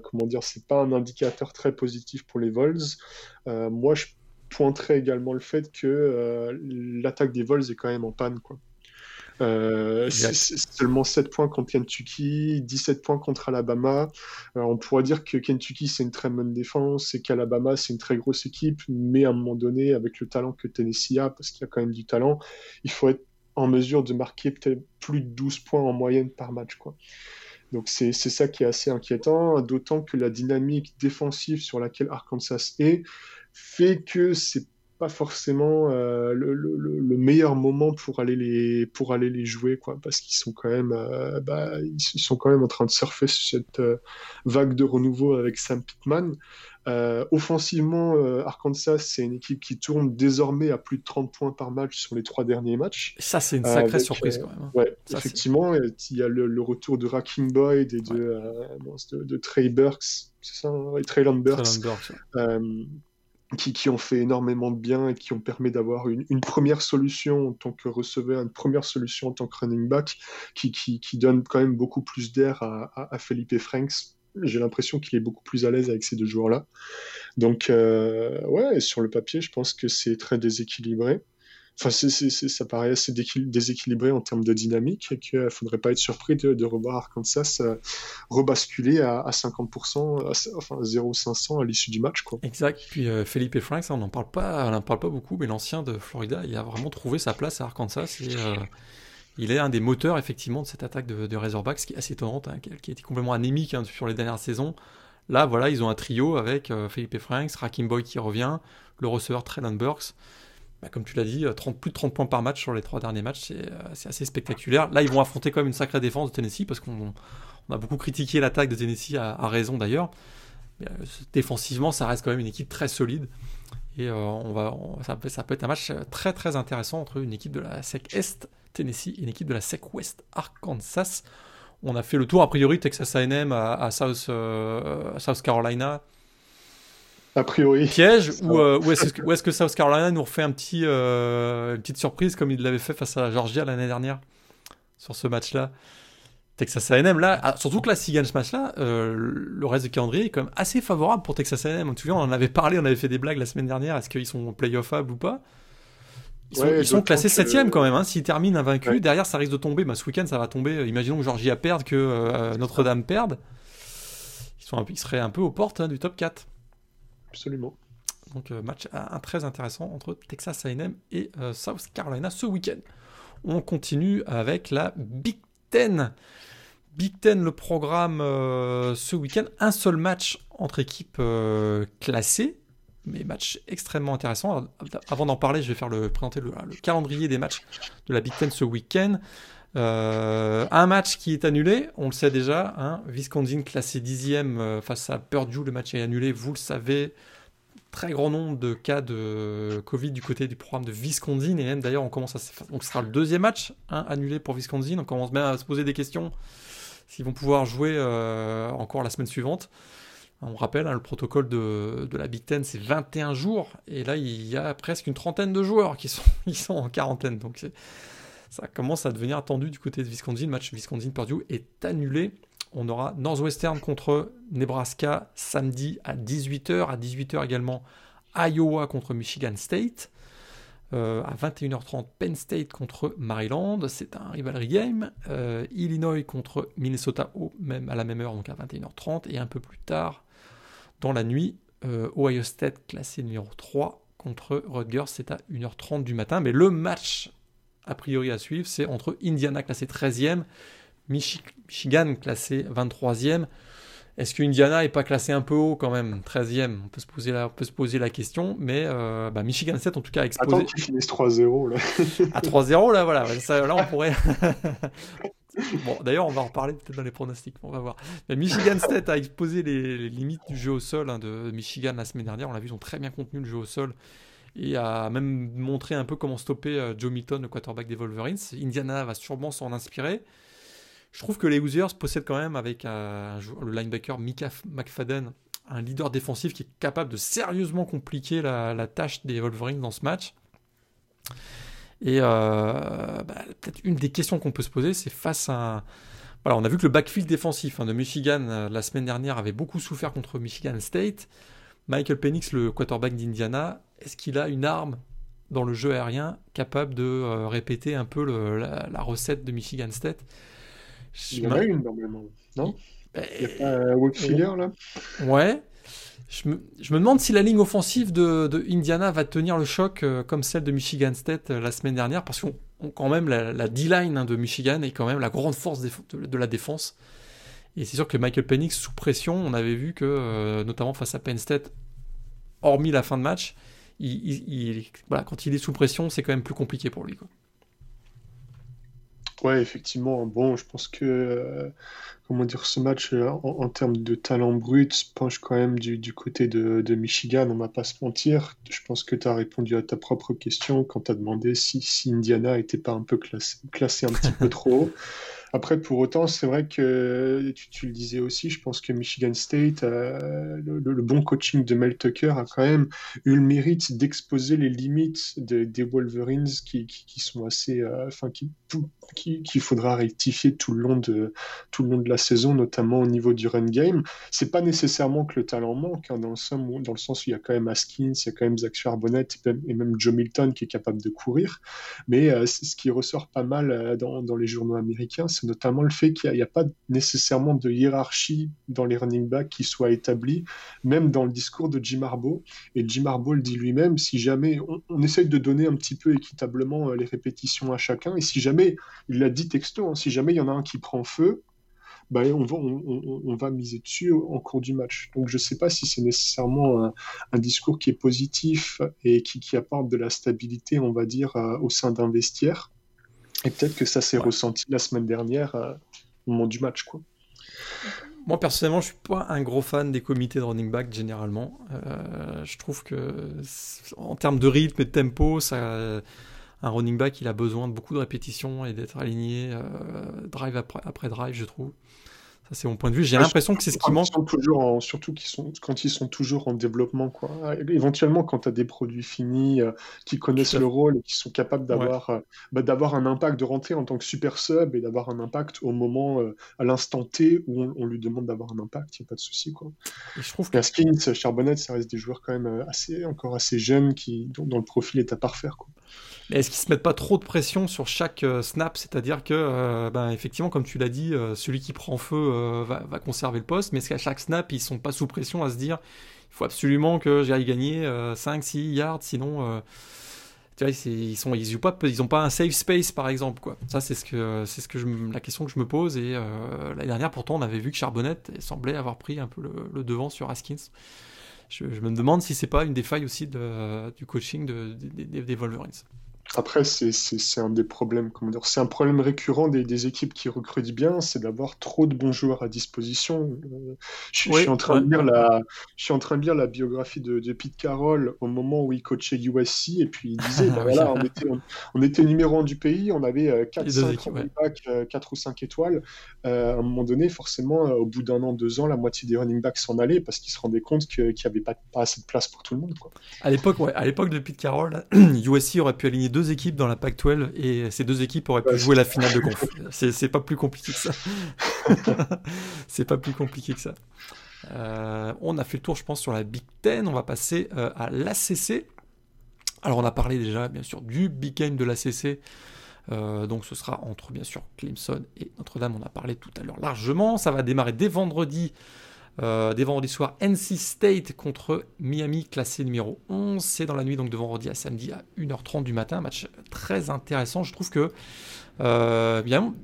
Speaker 2: pas un indicateur très positif pour les Vols. moi, je pointerais également le fait que l'attaque des Vols est quand même en panne, quoi. Euh, seulement 7 points contre Kentucky, 17 points contre Alabama. Euh, on pourrait dire que Kentucky c'est une très bonne défense et qu'Alabama c'est une très grosse équipe, mais à un moment donné, avec le talent que Tennessee a, parce qu'il y a quand même du talent, il faut être en mesure de marquer peut-être plus de 12 points en moyenne par match. Quoi. Donc c'est ça qui est assez inquiétant, d'autant que la dynamique défensive sur laquelle Arkansas est fait que c'est pas forcément euh, le, le, le, meilleur moment pour aller les pour aller les jouer quoi parce qu'ils sont quand même euh, bah, ils sont quand même en train de surfer sur cette euh, vague de renouveau avec Sam Pittman. Offensivement Arkansas c'est une équipe qui tourne désormais à plus de 30 points par match sur les trois derniers matchs.
Speaker 1: Ça c'est une sacrée surprise quand même hein.
Speaker 2: ouais effectivement il y a le, retour de Racking Boyd et de, de, de, Trey Burks c'est ça hein, Traylon Burks, Burks qui, ont fait énormément de bien et qui ont permis d'avoir une, première solution en tant que receveur, une première solution en tant que running back, qui, qui, donne quand même beaucoup plus d'air à, à, Felipe Franks. J'ai l'impression qu'il est beaucoup plus à l'aise avec ces deux joueurs-là. Donc, euh, ouais, sur le papier, je pense que c'est très déséquilibré. Enfin, ça paraît assez déséquilibré en termes de dynamique et qu'il ne faudrait pas être surpris de, revoir Arkansas euh, rebasculer à, 50%, enfin 0,500 à l'issue du match. Quoi.
Speaker 1: Exact. Puis euh, Felipe Franks, on n'en parle, pas, parle pas beaucoup, mais l'ancien de Florida, il a vraiment trouvé sa place à Arkansas. Euh, il est un des moteurs effectivement de cette attaque de, de Razorbacks qui est assez étonnante, hein, qui, a été complètement anémique hein, sur les dernières saisons. Là, voilà, ils ont un trio avec Felipe Franks, Rakim Boy qui revient, le receveur Trelan Burks. Bah, comme tu l'as dit, 30, euh, plus de 30 points par match sur les trois derniers matchs, c'est euh, assez spectaculaire. Là, ils vont affronter quand même une sacrée défense de Tennessee, parce qu'on a beaucoup critiqué l'attaque de Tennessee, à, raison d'ailleurs. Euh, défensivement, ça reste quand même une équipe très solide. Et on va, ça, peut, être un match très très intéressant entre une équipe de la SEC Est, Tennessee, et une équipe de la SEC Ouest, Arkansas. On a fait le tour, a priori, Texas AM à, South, South Carolina.
Speaker 2: A priori.
Speaker 1: Piège euh, ou, est-ce que, South Carolina nous refait un petit, euh, une petite surprise comme il l'avait fait face à Georgia l'année dernière sur ce match-là? Texas A&M là, ah, surtout que là, s'il gagne ce match-là, euh, le reste du calendrier est quand même assez favorable pour Texas A&M. En tout cas, on en avait parlé, on avait fait des blagues la semaine dernière. Est-ce qu'ils sont playoffable ou pas? Ils sont, classés 7 quand même. Hein. S'ils terminent invaincu derrière ça risque de tomber. Bah, ce week-end, ça va tomber. Imaginons que Georgia perde, que Notre-Dame perde. Ils, sont ils seraient un peu aux portes hein, du top 4.
Speaker 2: Absolument.
Speaker 1: Donc match très intéressant entre Texas A&M et South Carolina ce week-end. On continue avec la Big Ten. Big Ten, le programme euh, ce week-end, un seul match entre équipes euh, classées, mais match extrêmement intéressant. Avant d'en parler, je vais faire le, présenter le, calendrier des matchs de la Big Ten ce week-end. Euh, un match qui est annulé, on le sait déjà. Hein, Wisconsin classé dixième face à Purdue, le match est annulé, vous le savez très grand nombre de cas de Covid du côté du programme de Wisconsin. Et même d'ailleurs, on commence à. Donc, ce sera le deuxième match hein, annulé pour Wisconsin. On commence même à se poser des questions s'ils vont pouvoir jouer euh, encore la semaine suivante. On rappelle, hein, le protocole de, la Big Ten, c'est 21 jours. Et là, il y a presque une trentaine de joueurs qui sont, sont en quarantaine. Donc, ça commence à devenir attendu du côté de Wisconsin. Le match Wisconsin-Purdue est annulé on aura Northwestern contre Nebraska samedi à 18h. À 18h également Iowa contre Michigan State. Euh, à 21h30, Penn State contre Maryland. C'est un rivalry game. Euh, Illinois contre Minnesota au même, à la même heure, donc à 21h30. Et un peu plus tard, dans la nuit, euh, Ohio State classé numéro 3 contre Rutgers. C'est à 1h30 du matin. Mais le match, a priori à suivre, c'est entre Indiana classé 13e Michigan classé 23e. Est-ce que Indiana n'est pas classé un peu haut quand même 13e on peut, se poser la, peut se poser la question, mais euh, bah, Michigan 7 en tout cas a exposé.
Speaker 2: Attends finissent 3-0 là.
Speaker 1: à 3-0 là, voilà. là on pourrait. bon, d'ailleurs, on va en reparler peut-être dans les pronostics, on va voir. Mais Michigan State a exposé les, limites du jeu au sol hein, de Michigan la semaine dernière. On l'a vu, ils ont très bien contenu le jeu au sol et a même montré un peu comment stopper euh, Joe Milton, le quarterback des Wolverines. Indiana va sûrement s'en inspirer. Je trouve que les Hoosiers possèdent quand même, avec un, le linebacker Mika McFadden, un leader défensif qui est capable de sérieusement compliquer la, tâche des Wolverines dans ce match. Et euh, bah, peut-être une des questions qu'on peut se poser, c'est face à. Voilà, on a vu que le backfield défensif hein, de Michigan euh, la semaine dernière avait beaucoup souffert contre Michigan State. Michael Penix, le quarterback d'Indiana, est-ce qu'il a une arme dans le jeu aérien capable de euh, répéter un peu la, recette de Michigan State?
Speaker 2: Il y en a une normalement, non? Il n'y a pas un filler là?
Speaker 1: Ouais. Je me, je me, demande si la ligne offensive de, de, Indiana va tenir le choc euh, comme celle de Michigan State euh, la semaine dernière, parce qu'on quand même la, D-line hein, de Michigan est quand même la grande force de, de la défense. Et c'est sûr que Michael Penix sous pression, on avait vu que euh, notamment face à Penn State, hormis la fin de match, il, voilà, quand il est sous pression, c'est quand même plus compliqué pour lui. Quoi.
Speaker 2: Ouais, effectivement. Bon, je pense que, euh, comment dire, ce match, euh, en, termes de talent brut, penche quand même du, du côté de, de, Michigan, on va pas se mentir. Je pense que tu as répondu à ta propre question quand tu as demandé si, si Indiana était pas un peu classé, classé un petit peu trop haut. Après, pour autant, c'est vrai que tu, le disais aussi, je pense que Michigan State, euh, le, bon coaching de Mel Tucker a quand même eu le mérite d'exposer les limites des Wolverines qui, sont assez, euh, enfin, qui, qu'il faudra rectifier tout le long de tout le long de la saison, notamment au niveau du run game. C'est pas nécessairement que le talent manque, hein, dans, le sens, où il y a quand même Haskins, il y a quand même Zach Charbonnet et même Joe Milton qui est capable de courir. Mais euh, ce qui ressort pas mal dans, dans les journaux américains, c'est notamment le fait qu'il n'y a, pas nécessairement de hiérarchie dans les running backs qui soit établie, même dans le discours de Jim Harbaugh. Et Jim Harbaugh le dit lui-même, si jamais on, essaye de donner un petit peu équitablement euh, les répétitions à chacun, et si jamais, il l'a dit texto, hein, si jamais il y en a un qui prend feu, bah, on, va, on, miser dessus en cours du match. Donc je ne sais pas si c'est nécessairement un, discours qui est positif et qui, qui, apporte de la stabilité, on va dire, au sein d'un vestiaire. Et peut-être que ça s'est ressenti la semaine dernière euh, au moment du match. Quoi.
Speaker 1: Moi, personnellement, je suis pas un gros fan des comités de running back généralement. Euh, je trouve que, en termes de rythme et de tempo, ça, un running back, il a besoin de beaucoup de répétitions et d'être aligné euh, drive après, drive, je trouve. Ça, c'est mon point de vue. J'ai l'impression que c'est ce qui manque.
Speaker 2: toujours surtout sont, quand ils sont toujours en développement. Quoi. Éventuellement, quand tu as des produits finis euh, qui connaissent le rôle et qui sont capables d'avoir euh, bah, d'avoir un impact, de rentrer en tant que super sub et d'avoir un impact au moment, euh, à l'instant T où on, lui demande d'avoir un impact, il n'y a pas de souci. Quoi.
Speaker 1: Et je trouve
Speaker 2: que... Charbonnet, ça reste des joueurs quand même assez, encore assez jeunes qui, dont, dont le profil est à parfaire. Quoi.
Speaker 1: Mais est-ce qu'ils se mettent pas trop de pression sur chaque snap? C'est-à-dire que, ben, effectivement, comme tu l'as dit, celui qui prend feu va, conserver le poste, mais est-ce qu'à chaque snap, ils sont pas sous pression à se dire il faut absolument que j'aille gagner 5-6 yards, sinon. tu vois, ils sont, ils jouent pas, ils ont pas un safe space par exemple, quoi. Ça, c'est ce que, c'est ce que je, la question que je me pose. Et l'année dernière, pourtant, on avait vu que Charbonnet semblait avoir pris un peu le, devant sur Haskins. Je, me demande si c'est pas une des failles aussi du coaching de, des Wolverines.
Speaker 2: Après, c'est un des problèmes, comment dire, c'est un problème récurrent des, des, équipes qui recrutent bien, c'est d'avoir trop de bons joueurs à disposition. Euh, je, suis en train de lire la, je suis en train de lire la biographie de, de, Pete Carroll au moment où il coachait USC et puis il disait, bah voilà, on était, on, était numéro un du pays, on avait 4, euh, 5 running backs, 4 ou 5 étoiles. Euh, à un moment donné, forcément, au bout d'un an, deux ans, la moitié des running backs s'en allaient parce qu'ils se rendaient compte qu'il n'y avait pas, pas, assez de place pour tout le monde. Quoi.
Speaker 1: À l'époque, ouais, à de Pete Carroll, USC aurait pu aligner deux deux équipes dans la Pac-12 et ces deux équipes auraient pu jouer la finale de conf. C'est pas plus compliqué que ça. c'est pas plus compliqué que ça. Euh, on a fait le tour, je pense, sur la Big Ten. On va passer euh, à l'ACC. Alors, on a parlé déjà, bien sûr, du Big Game de l'ACC. Euh, donc, ce sera entre, bien sûr, Clemson et Notre-Dame. On a parlé tout à l'heure largement. Ça va démarrer dès vendredi euh, des vendredis soirs, NC State contre Miami, classé numéro 11. C'est dans la nuit, donc de vendredi à samedi à 1h30 du matin. Match très intéressant. Je trouve que euh,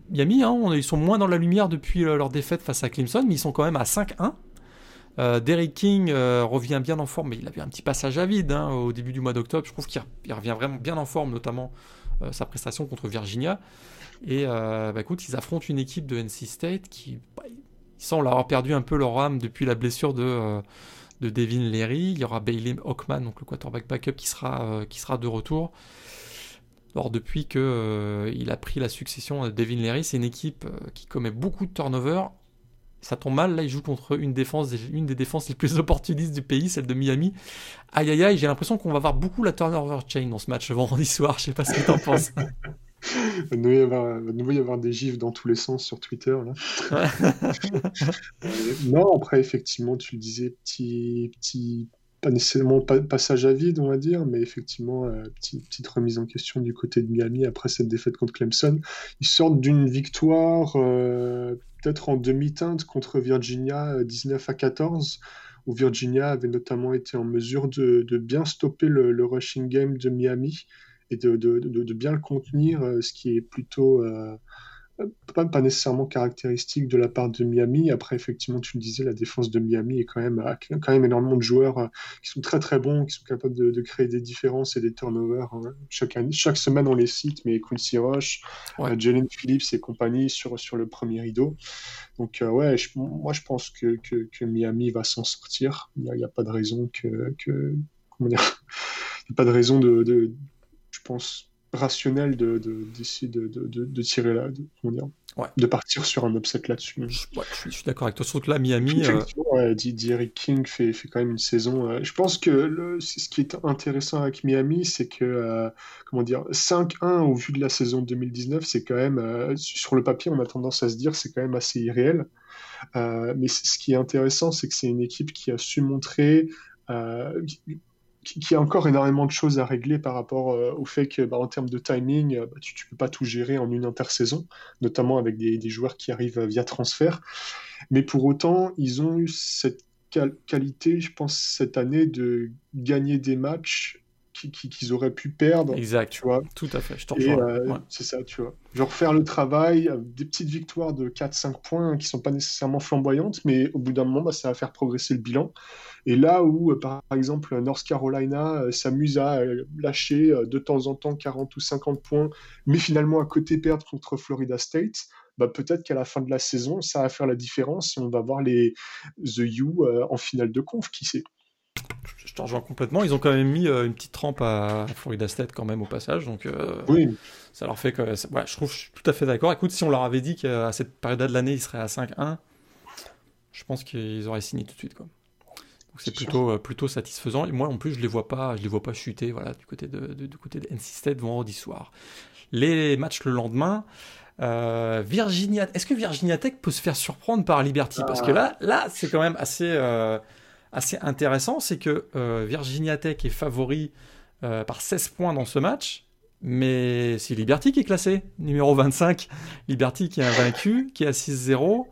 Speaker 1: Miami, hein, ils sont moins dans la lumière depuis euh, leur défaite face à Clemson, mais ils sont quand même à 5-1. Derrick King revient bien en forme, mais il avait un petit passage à vide hein, au début du mois d'octobre. Je trouve qu'il revient vraiment bien en forme, notamment sa prestation contre Virginia. Et bah, écoute, ils affrontent une équipe de NC State qui, bah, ils semblent avoir perdu un peu leur âme depuis la blessure de, euh, de Devin Leary. Il y aura Bailey Hockman, donc le quarterback backup, qui sera, euh, qui sera de retour. Or, depuis qu'il euh, a pris la succession de Devin Leary, c'est une équipe qui commet beaucoup de turnovers. Ça tombe mal, là il joue contre une, défense, une des défenses les plus opportunistes du pays, celle de Miami. Aïe aïe aïe, j'ai l'impression qu'on va voir beaucoup la turnover chain dans ce match vendredi soir, je sais pas ce que tu en penses.
Speaker 2: Il va y, avoir, y avoir des gifs dans tous les sens sur Twitter. Là. non, après, effectivement, tu le disais, petit, petit pas nécessairement passage à vide, on va dire, mais effectivement, euh, petite remise en question du côté de Miami après cette défaite contre Clemson. Ils sortent d'une victoire euh, peut-être en demi-teinte contre Virginia 19 euh, à 14, où Virginia avait notamment été en mesure de, bien stopper le, rushing game de Miami et de, de, de, bien le contenir, euh, ce qui est plutôt euh, pas, pas, nécessairement caractéristique de la part de Miami. Après, effectivement, tu le disais, la défense de Miami est quand même, a quand même énormément de joueurs euh, qui sont très très bons, qui sont capables de, créer des différences et des turnovers. Hein. Chaque, chaque semaine, on les cite, mais Quincy Roche, Jalen Phillips et compagnie sur, sur le premier rideau. Donc, ouais, moi je pense que, que, que Miami va s'en sortir. Il n'y a, a, pas de raison que. que comment dire il n'y a pas de raison de, pense, rationnel de, d'essayer de, de, tirer là, de, dire, de partir sur un upset là-dessus.
Speaker 1: Je, suis, d'accord avec toi, surtout que là, Miami.
Speaker 2: Euh... Eric King fait, fait quand même une saison. Euh, je pense que le, ce qui est intéressant avec Miami, c'est que, euh, comment dire, 5-1 au vu de la saison 2019, c'est quand même, euh, sur le papier, on a tendance à se dire, c'est quand même assez irréel. mais ce qui est intéressant, c'est que c'est une équipe qui a su montrer qui, a encore énormément de choses à régler par rapport euh, au fait que, bah, en termes de timing, euh, bah, tu ne peux pas tout gérer en une intersaison, notamment avec des, joueurs qui arrivent via transfert. Mais pour autant, ils ont eu cette qualité, je pense, cette année de gagner des matchs qu'ils auraient pu perdre.
Speaker 1: Exact.
Speaker 2: Tu vois.
Speaker 1: Tout à fait. Je t'en
Speaker 2: euh, C'est ça, tu vois. Genre faire le travail, des petites victoires de 4-5 points qui qui sont pas nécessairement flamboyantes, mais au bout d'un moment, bah, ça va faire progresser le bilan. Et là où, euh, par exemple, North Carolina euh, s'amuse à lâcher de temps en temps 40 ou 50 points, mais finalement à côté perdre contre Florida State, bah, peut-être qu'à la fin de la saison, ça va faire la différence et on va voir les The U en finale de conf, qui sait
Speaker 1: je te rejoins complètement. Ils ont quand même mis euh, une petite trempe à Florida State quand même au passage, donc euh,
Speaker 2: oui.
Speaker 1: ça leur fait que. je trouve, je suis tout à fait d'accord. Écoute, si on leur avait dit qu'à cette période de l'année, ils seraient à 5-1, je pense qu'ils auraient signé tout de suite. Quoi. Donc c'est plutôt, euh, plutôt satisfaisant. Et moi, en plus, je les vois pas, je les vois pas chuter voilà, du, côté de, du côté de NC State vendredi soir. Les matchs le lendemain. Euh, Virginia, est-ce que Virginia Tech peut se faire surprendre par Liberty? Parce que là, là, c'est quand même assez, assez intéressant. C'est que Virginia Tech est favori par 16 points dans ce match. Mais c'est Liberty qui est classé, numéro 25. Liberty qui est invaincu, qui est à 6-0.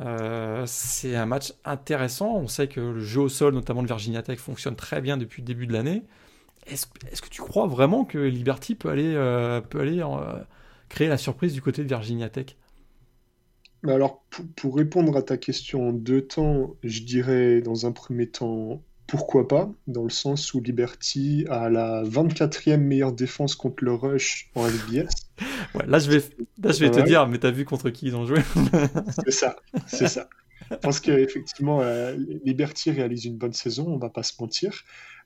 Speaker 1: Euh, c'est un match intéressant. On sait que le jeu au sol, notamment de Virginia Tech, fonctionne très bien depuis le début de l'année. Est-ce que tu crois vraiment que Liberty peut aller, euh, peut aller euh, créer la surprise du côté de Virginia Tech?
Speaker 2: Alors, pour, répondre à ta question en deux temps, je dirais dans un premier temps pourquoi pas, dans le sens où Liberty a la 24e meilleure défense contre le rush en FBS.
Speaker 1: Ouais, là, je vais, là, je vais te dire, mais t'as vu contre qui ils ont joué
Speaker 2: C'est ça, c'est ça. Je pense qu'effectivement, euh, Liberty réalise une bonne saison, on va pas se mentir.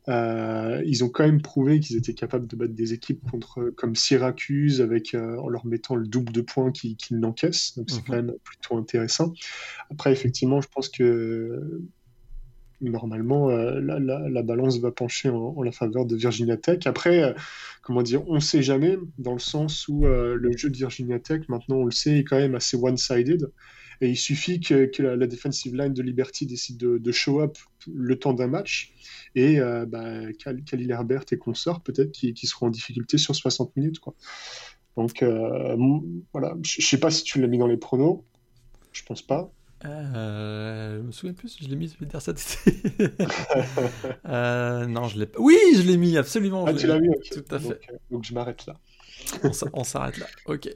Speaker 2: Euh, ils ont quand même prouvé qu'ils étaient capables de battre des équipes contre, comme Syracuse avec, euh, en leur mettant le double de points qu'ils n'encaissent. Donc c'est mhm. quand même plutôt intéressant. Après, effectivement, je pense que normalement, euh, la, balance va pencher en, la faveur de Virginia Tech. Après, euh, comment dire, on ne sait jamais, dans le sens où euh, le jeu de Virginia Tech, maintenant on le sait, est quand même assez one-sided. Et il suffit que, la, defensive line de Liberty décide de, show up le temps d'un match. Et bah, Khalil Herbert et consorts, peut-être, qui, seront en difficulté sur 60 minutes. Quoi. Donc, voilà, je ne sais pas si tu l'as mis dans les pronos. Je pense pas.
Speaker 1: Euh, je me souviens plus si je l'ai mis, dire ça euh, non, je l'ai pas. Oui, je l'ai mis, absolument.
Speaker 2: Ah, tu l'as mis,
Speaker 1: Tout à fait.
Speaker 2: Euh, donc, je m'arrête là.
Speaker 1: On s'arrête là, ok.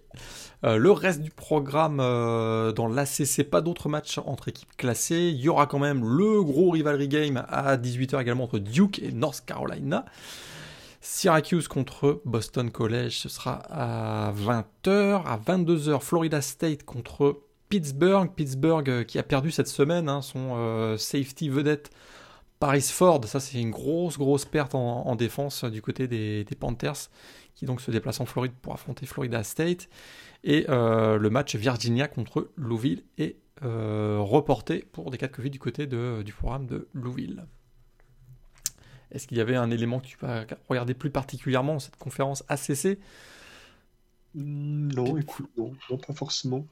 Speaker 1: Euh, le reste du programme dans l'ACC, pas d'autres matchs entre équipes classées. Il y aura quand même le gros rivalry game à 18h également entre Duke et North Carolina. Syracuse contre Boston College, ce sera à 20h. À 22h, Florida State contre Pittsburgh. Pittsburgh euh, qui a perdu cette semaine hein, son euh, safety vedette Paris Ford. Ça, c'est une grosse, grosse perte en, défense euh, du côté des, Panthers qui donc se déplacent en Floride pour affronter Florida State. Et le match Virginia contre Louisville est reporté pour des cas de Covid du côté de, du programme de Louisville. Est-ce qu'il y avait un élément que tu vas regarder plus particulièrement cette conférence ACC
Speaker 2: non, écoute, non, pas forcément.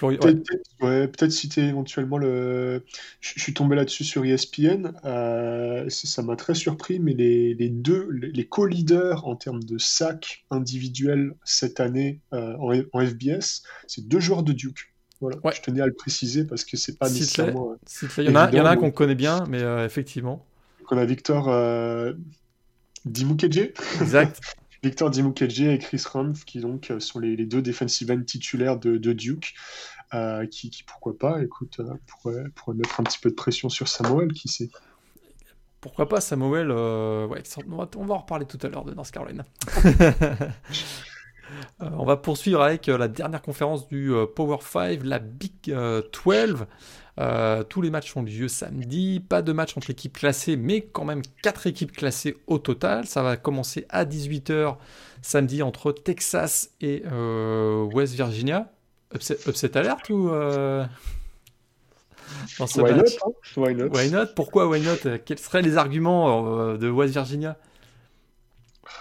Speaker 2: Peut-être citer éventuellement le. Je, suis tombé là-dessus sur ESPN. Euh, ça m'a très surpris, mais les, deux, les, co-leaders en termes de sacs individuels cette année euh, en, FBS, c'est deux joueurs de Duke. Voilà, je tenais à le préciser parce que c'est pas nécessairement.
Speaker 1: Il y, en a, y en a un qu'on connaît bien, mais euh, effectivement.
Speaker 2: On a Victor euh, Dimukeje.
Speaker 1: Exact.
Speaker 2: Victor Dimukeje et Chris Rumpf, qui donc euh, sont les, deux defensive end titulaires de, Duke, euh, qui, pourquoi pas, écoute, euh, pourraient, mettre un petit peu de pression sur Samuel, qui sait.
Speaker 1: Pourquoi pas Samuel ouais, on, va, on va en reparler tout à l'heure de North Carolina. on va poursuivre avec la dernière conférence du Power 5, la Big 12. Euh, tous les matchs ont lieu samedi. Pas de match entre équipes classées, mais quand même 4 équipes classées au total. Ça va commencer à 18h samedi entre Texas et euh, West Virginia. Upset, alert ou. Euh,
Speaker 2: why, not, hein? Why, not,
Speaker 1: why, not, Pourquoi why not? Quels seraient les arguments de West Virginia?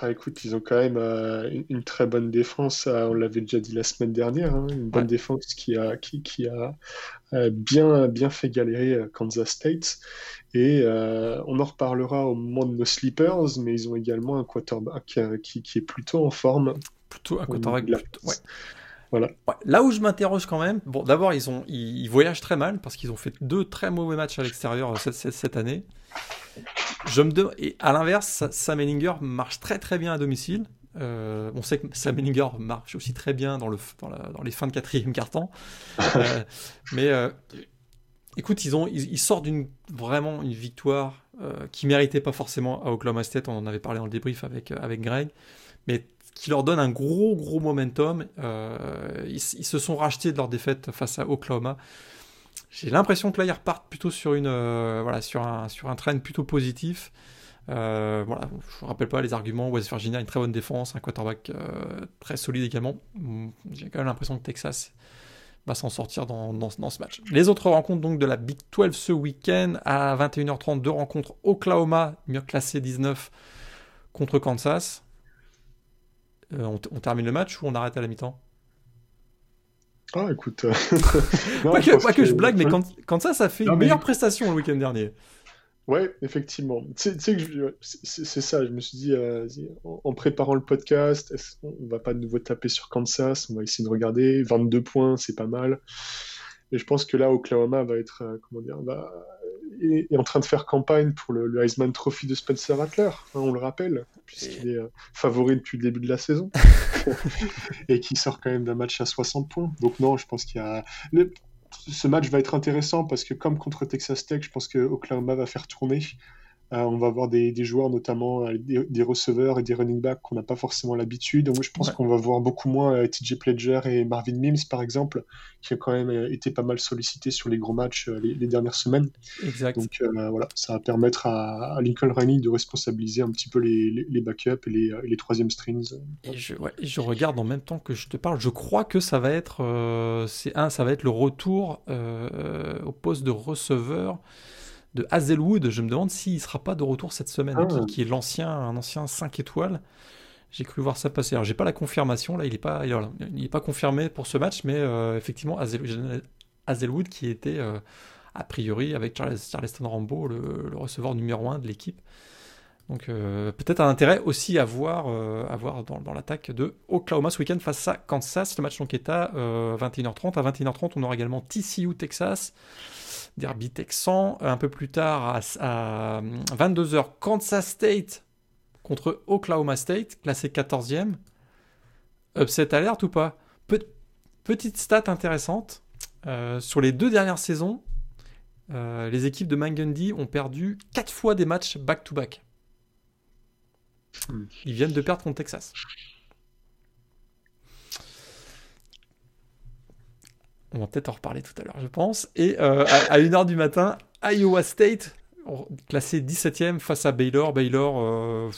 Speaker 2: Ah, écoute, ils ont quand même euh, une, très bonne défense. Euh, on l'avait déjà dit la semaine dernière, hein, une bonne défense qui a, qui, qui a euh, bien, bien fait galérer Kansas State. Et on en reparlera au moment de nos sleepers, mais ils ont également un quarterback qui, qui est plutôt en forme.
Speaker 1: Plutôt un quarterback. Ouais. Voilà. là où je m'interroge quand même, bon, d'abord ils ont, ils, voyagent très mal parce qu'ils ont fait deux très mauvais matchs à l'extérieur cette, cette, année. Je me et à l'inverse, Sam Ellinger marche très très bien à domicile. Euh, on sait que Sam Ellinger marche aussi très bien dans, le, dans, les fins de quatrième quart-temps. Euh, mais euh, écoute, ils, ont, ils, sortent d'une vraiment une victoire qui méritait pas forcément à Oklahoma State. On en avait parlé dans le débrief avec, avec Greg. Mais qui leur donne un gros gros momentum. Ils, ils, se sont rachetés de leur défaite face à Oklahoma. J'ai l'impression que là, ils repartent plutôt sur, une, euh, voilà, sur, un, sur un trend plutôt positif. Euh, voilà, je ne rappelle pas les arguments. West Virginia une très bonne défense, un quarterback euh, très solide également. J'ai quand même l'impression que Texas va s'en sortir dans, dans, ce match. Les autres rencontres donc de la Big 12 ce week-end à 21h30, deux rencontres Oklahoma, mieux classé 19 contre Kansas. Euh, on, termine le match ou on arrête à la mi-temps?
Speaker 2: Ah, écoute. Euh,
Speaker 1: pas, que, je blague, mais Kansas a fait une meilleure prestation le week-end dernier.
Speaker 2: Ouais, effectivement. Tu sais que c'est ça, je me suis dit, euh, en préparant le podcast, on va pas de nouveau taper sur Kansas, on va essayer de regarder, 22 points, c'est pas mal. Et je pense que là, Oklahoma va être, euh, comment dire, va, est, en train de faire campagne pour le, Heisman Trophy de Spencer Rattler, hein, on le rappelle, puisqu'il est euh, favori depuis le début de la saison, et qui sort quand même d'un match à 60 points. Donc non, je pense qu'il y a ce match va être intéressant parce que comme contre Texas Tech, je pense que Oklahoma va faire tourner. Euh, on va avoir des, joueurs, notamment euh, des, receveurs et des running backs qu'on n'a pas forcément l'habitude. Donc, je pense qu'on va voir beaucoup moins euh, TJ Pledger et Marvin Mims, par exemple, qui ont quand même été pas mal sollicités sur les gros matchs les, dernières semaines.
Speaker 1: Exact.
Speaker 2: Donc, voilà, ça va permettre à, Lincoln Riley de responsabiliser un petit peu les, les, backups et les, les troisième strings.
Speaker 1: Et je, je, regarde en même temps que je te parle. Je crois que ça va être, c'est un, ça va être le retour au poste de receveur de Hazelwood. Je me demande s'il ne sera pas de retour cette semaine, ah. qui, est l'ancien, un ancien 5 étoiles. J'ai cru voir ça passer. Alors, j'ai pas la confirmation, là, il n'est pas, il, est pas confirmé pour ce match, mais euh, effectivement, Hazelwood, qui était euh, a priori avec Charles, Charleston Rambo, le, receveur numéro 1 de l'équipe. Donc euh, peut-être un intérêt aussi à voir, à voir dans, dans l'attaque de Oklahoma ce week-end face à Kansas. Le match donc est à 21h30. À 21h30, on aura également TCU Texas. Derby Texan. Un peu plus tard, à, 22h, Kansas State contre Oklahoma State, classé 14e. Upset alert ou pas? Petite stat intéressante. Euh, sur les deux dernières saisons, euh, les équipes de Mangundy ont perdu 4 fois des matchs back-to-back. Hmm. Ils viennent de perdre contre Texas. On va peut-être en reparler tout à l'heure, je pense. Et euh, à, 1h du matin, Iowa State, classé 17ème face à Baylor. Baylor, euh,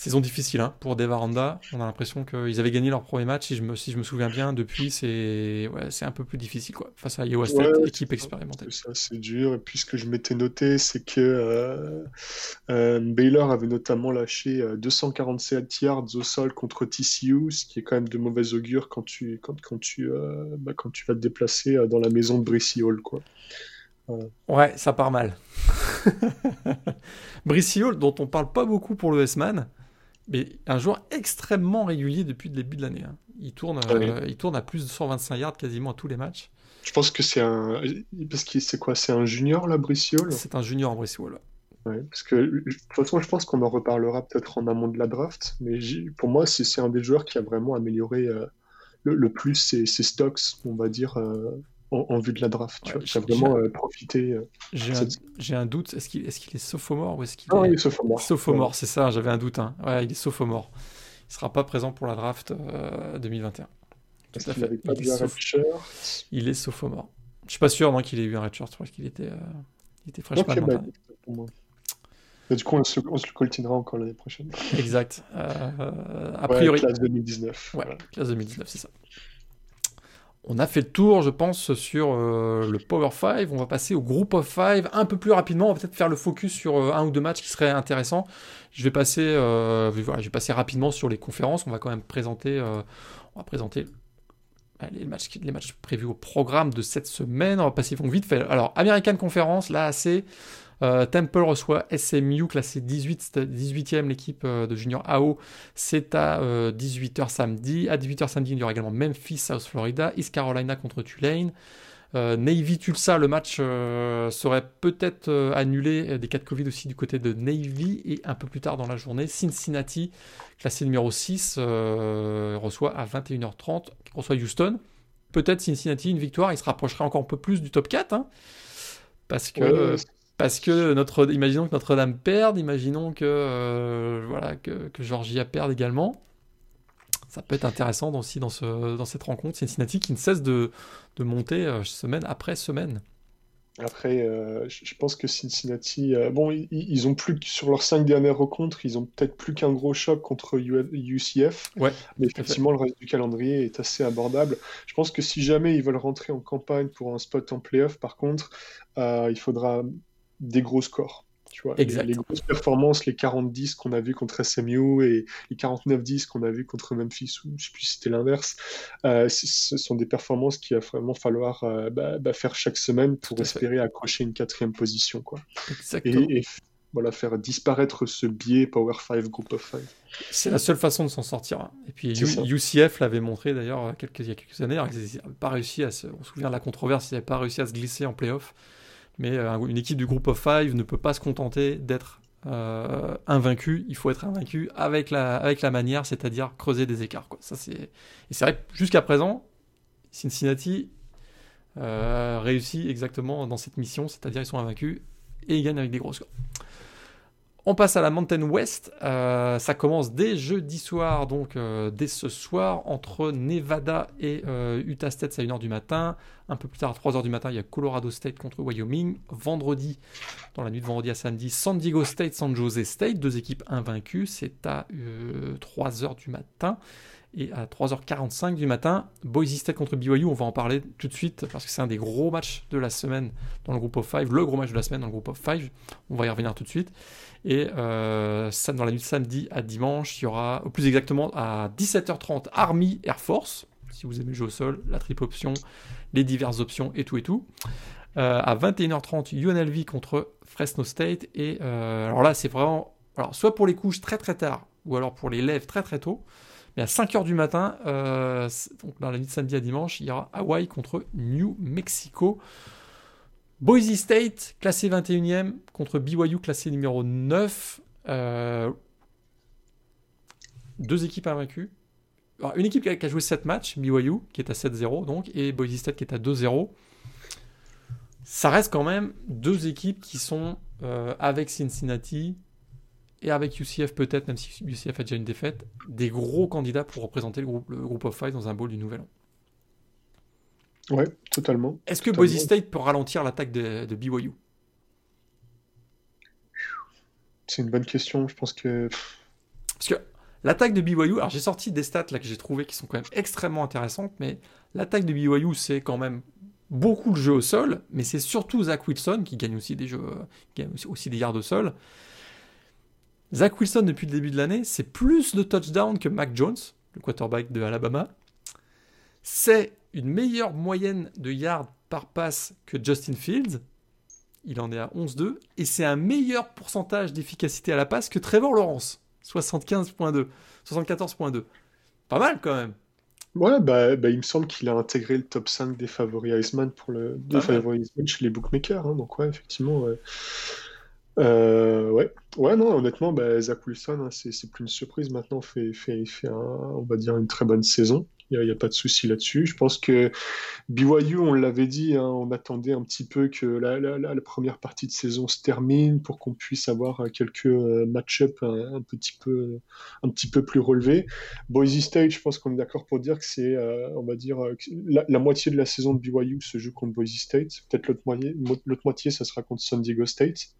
Speaker 1: Saison difficile hein, pour Devaranda. On a l'impression qu'ils avaient gagné leur premier match, si je me, si je me souviens bien. Depuis, c'est ouais, un peu plus difficile quoi, face à Iowa State, équipe expérimentée.
Speaker 2: C'est dur. Et puis ce que je m'étais noté, c'est que euh, euh, Baylor avait notamment lâché 247 euh, yards au sol contre TCU, ce qui est quand même de mauvais augure quand tu, quand, quand tu, bah, quand tu vas te déplacer dans la maison de Brissy Hall. Quoi.
Speaker 1: Ouais, ça part mal. Brissy Hall, dont on parle pas beaucoup pour le S-Man, mais un joueur extrêmement régulier depuis le début de l'année. Hein. Il, tourne, euh, il tourne à plus de 125 yards quasiment à tous les matchs.
Speaker 2: Je pense que c'est un. Parce que c'est quoi? C'est un junior, là, Briciol
Speaker 1: C'est un junior, Briciol.
Speaker 2: Ouais, parce que de toute façon, je pense qu'on en reparlera peut-être en amont de la draft, mais pour moi, c'est un des joueurs qui a vraiment amélioré euh, le, plus ses, stocks, on va dire, euh, en, vue de la draft. tu as vraiment euh, profité. Euh,
Speaker 1: j'ai un, doute. Est-ce qu'il est, qu'il est, sophomore ou est-ce qu'il
Speaker 2: ah, est... il est sophomore.
Speaker 1: Sophomore, c'est ça. J'avais un doute. Hein. Ouais, il est sophomore. Il sera pas présent pour la draft 2021.
Speaker 2: Euh, Tout à fait. Il, est
Speaker 1: il est sophomore. Je suis pas sûr non, qu'il ait eu un redshirt. Je crois qu'il était, il était freshman. Okay, bah,
Speaker 2: du coup, on se, on se le coltinera encore l'année prochaine.
Speaker 1: Exact. a priori.
Speaker 2: Classe 2019.
Speaker 1: Ouais, classe 2019, c'est ça. On a fait le tour, je pense, sur euh, le Power 5. On va passer au Group of 5 un peu plus rapidement. On va peut-être faire le focus sur euh, un ou deux matchs qui seraient intéressants. Je vais passer, euh, je vais passer rapidement sur les conférences. On va quand même présenter, les matchs, les matchs prévus au programme de cette semaine. On va passer vite fait. Alors, American Conference, là, assez. Euh, Temple reçoit SMU, classé 18, 18e, l'équipe euh, de Junior AO. C'est à 18h euh, samedi. À 18h samedi, il y aura également Memphis, South Florida, East Carolina contre Tulane. Navy Tulsa, le match serait peut-être annulé des cas de Covid aussi du côté de Navy. Et un peu plus tard dans la journée, Cincinnati, classé numéro 6, reçoit à 21h30, reçoit Houston. Peut-être Cincinnati, une victoire, il se rapprocherait encore un peu plus du top 4. Hein, parce que parce que notre, imaginons que Notre-Dame perde, imaginons que, euh, voilà, que, que, Georgia perde également. Ça peut être intéressant aussi dans, ce, dans cette rencontre. Cincinnati qui ne cesse de, de monter euh, semaine après semaine.
Speaker 2: Après, euh, je pense que Cincinnati, euh, bon, ils, ont plus sur leurs cinq dernières rencontres, ils ont peut-être plus qu'un gros choc contre UCF.
Speaker 1: Ouais,
Speaker 2: mais effectivement, le reste du calendrier est assez abordable. Je pense que si jamais ils veulent rentrer en campagne pour un spot en playoff, par contre, euh, il faudra des gros scores. Tu vois, Les, grosses performances, les 40-10 qu'on a vu contre SMU et les 49-10 qu'on a vu contre Memphis, ou je sais plus si c'était l'inverse, euh, ce sont des performances qu'il va vraiment falloir euh, bah, bah, faire chaque semaine pour espérer accrocher une quatrième position. Quoi. Et, voilà, faire disparaître ce biais Power 5, Group of 5.
Speaker 1: C'est la seule façon de s'en sortir. Hein. Et puis UCF l'avait montré d'ailleurs il y a quelques années. Ils n'avaient pas réussi à se... On se souvient de la controverse, ils n'avaient pas réussi à se glisser en playoff. Mais euh, une équipe du groupe of five ne peut pas se contenter d'être euh, invaincu. Il faut être invaincu avec la, avec la manière, c'est-à-dire creuser des écarts. Ça, c'est... Et c'est vrai que jusqu'à présent, Cincinnati euh, réussit exactement dans cette mission, c'est-à-dire ils sont invaincus et ils gagnent avec des gros scores. On passe à la Mountain West. Euh, ça commence dès jeudi soir, donc euh, dès ce soir, entre Nevada et euh, Utah State, c'est à 1h du matin. Un peu plus tard, à 3h du matin, il y a Colorado State contre Wyoming. Vendredi, dans la nuit de vendredi à samedi, San Diego State, San Jose State, deux équipes invaincues. C'est à 3h du matin. Et à 3h45 du matin, Boise State contre BYU, on va en parler tout de suite parce que c'est un des gros matchs de la semaine dans le groupe of 5, le gros match de la semaine dans le groupe of 5. On va y revenir tout de suite. Et euh, dans la nuit de samedi à dimanche, il y aura, ou plus exactement à 17h30, Army Air Force, si vous aimez jeu au sol, la triple option, les diverses options et tout et tout. Euh, à 21h30, UNLV contre Fresno State. Et euh, alors là, c'est vraiment, alors soit pour les couches très très tard, ou alors pour les lèvres très très tôt. Mais à 5h du matin, euh, donc dans la nuit de samedi à dimanche, il y aura Hawaii contre New Mexico. Boise State, classé 21e, contre BYU, classé numéro 9. Euh, deux équipes invaincues. une équipe qui a, joué 7 matchs, BYU, qui est à 7-0, donc, et Boise State qui est à 2-0. Ça reste quand même deux équipes qui sont euh, avec Cincinnati et avec UCF peut-être, même si UCF a déjà une défaite, des gros candidats pour représenter le groupe, le groupe of five dans un bowl du Nouvel An.
Speaker 2: Ouais, totalement.
Speaker 1: Est-ce que Boise State peut ralentir l'attaque de, de BYU
Speaker 2: C'est une bonne question. Je pense que.
Speaker 1: Parce que l'attaque de BYU, alors j'ai sorti des stats là que j'ai trouvé qui sont quand même extrêmement intéressantes, mais l'attaque de BYU, c'est quand même beaucoup le jeu au sol, mais c'est surtout Zach Wilson qui gagne aussi des jeux, qui gagne aussi des yards au sol. Zach Wilson, depuis le début de l'année, c'est plus de touchdowns que Mac Jones, le quarterback de Alabama. C'est une meilleure moyenne de yards par passe que Justin Fields. Il en est à 11-2. Et c'est un meilleur pourcentage d'efficacité à la passe que Trevor Lawrence. 75.2. 74.2. Pas mal quand même.
Speaker 2: Ouais, bah, bah il me semble qu'il a intégré le top 5 des favoris Iceman pour le des favoris chez les bookmakers. Hein. donc ouais, effectivement. Euh, ouais. ouais, non, honnêtement, bah, Zach Wilson, hein, c'est plus une surprise maintenant, fait, fait, fait on va dire une très bonne saison. Il n'y a, pas de souci là-dessus. Je pense que BYU, on l'avait dit, hein, on attendait un petit peu que la, la, première partie de saison se termine pour qu'on puisse avoir euh, quelques euh, match-up un, petit peu, un petit peu plus relevés. Boise State, je pense qu'on est d'accord pour dire que c'est, euh, on va dire, la, moitié de la saison de BYU se joue contre Boise State. Peut-être l'autre moitié, l'autre moitié, ça sera contre San Diego State.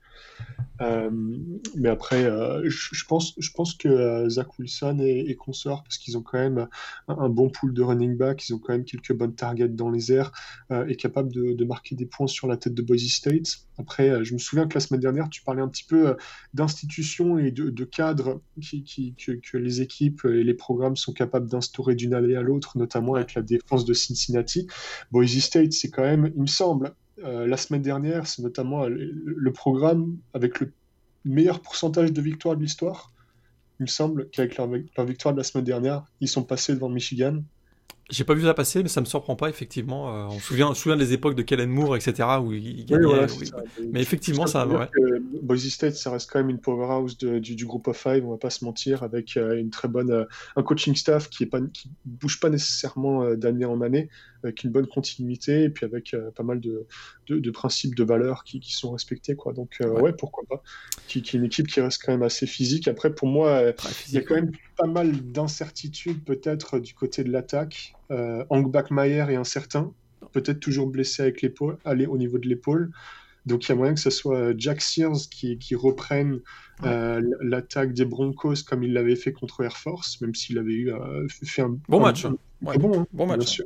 Speaker 2: Euh, mais après, euh, je, pense, que euh, Zach Wilson est, consort parce qu'ils ont quand même un, bon pool de running back, ils ont quand même quelques bonnes targets dans les airs et capable de, marquer des points sur la tête de Boise State. Après, je me souviens que la semaine dernière, tu parlais un petit peu d'institutions et de, cadres qui, que, que, les équipes et les programmes sont capables d'instaurer d'une année à l'autre, notamment avec la défense de Cincinnati. Boise State, c'est quand même, il me semble, euh, la semaine dernière, c'est notamment euh, le, programme avec le meilleur pourcentage de victoires de l'histoire. Il me semble qu'avec leur, victoire de la semaine dernière, ils sont passés devant Michigan.
Speaker 1: J'ai pas vu ça passer, mais ça me surprend pas, effectivement. Euh, on, se souvient, on se souvient des époques de Kellen Moore, etc., où il gagnait. Mais effectivement, ça. Ouais.
Speaker 2: Boise State, ça reste quand même une powerhouse du, du groupe of five, on va pas se mentir, avec une très bonne, un coaching staff qui est pas, qui bouge pas nécessairement d'année en année, avec une bonne continuité et puis avec euh, pas mal de, de, principes, de valeurs qui, qui, sont respectés. Quoi. Donc, euh, ouais. pourquoi pas. Qui, qui, est une équipe qui reste quand même assez physique. Après, pour moi, euh, il y a quand même pas mal d'incertitudes peut-être du côté de l'attaque. Hank Backmeyer est incertain. peut-être toujours blessé avec l'épaule, aller au niveau de l'épaule. Donc il y a moyen que ce soit Jack Sears qui, qui reprenne euh, l'attaque des Broncos comme il l'avait fait contre Air Force, même s'il avait eu euh, fait un
Speaker 1: bon match.
Speaker 2: Un, bon, hein, bon, match, sûr.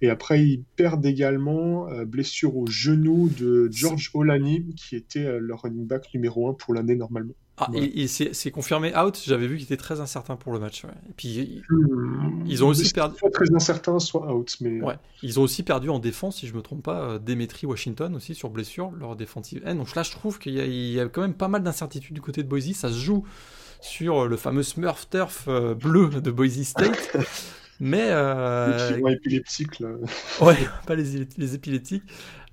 Speaker 2: Et après, ils perdent également euh, blessure au genou de George Olani, qui était euh, le running back numéro 1 pour l'année normalement.
Speaker 1: Ah, et, c'est confirmé out. J'avais vu qu'il était très incertain pour le match. Et puis hmm. ils ont aussi perdu.
Speaker 2: Soit très incertain, soit out. Mais
Speaker 1: ouais. Ils ont aussi perdu en défense, si je me trompe pas, euh, Demetri Washington aussi sur blessure, leur défensive end. Donc là, je trouve qu'il y, y, a quand même pas mal d'incertitudes du côté de Boise. Ça se joue sur le fameux Smurf turf bleu de Boise State. Mais. Euh...
Speaker 2: Les épileptiques, là.
Speaker 1: ouais, pas les, les épileptiques.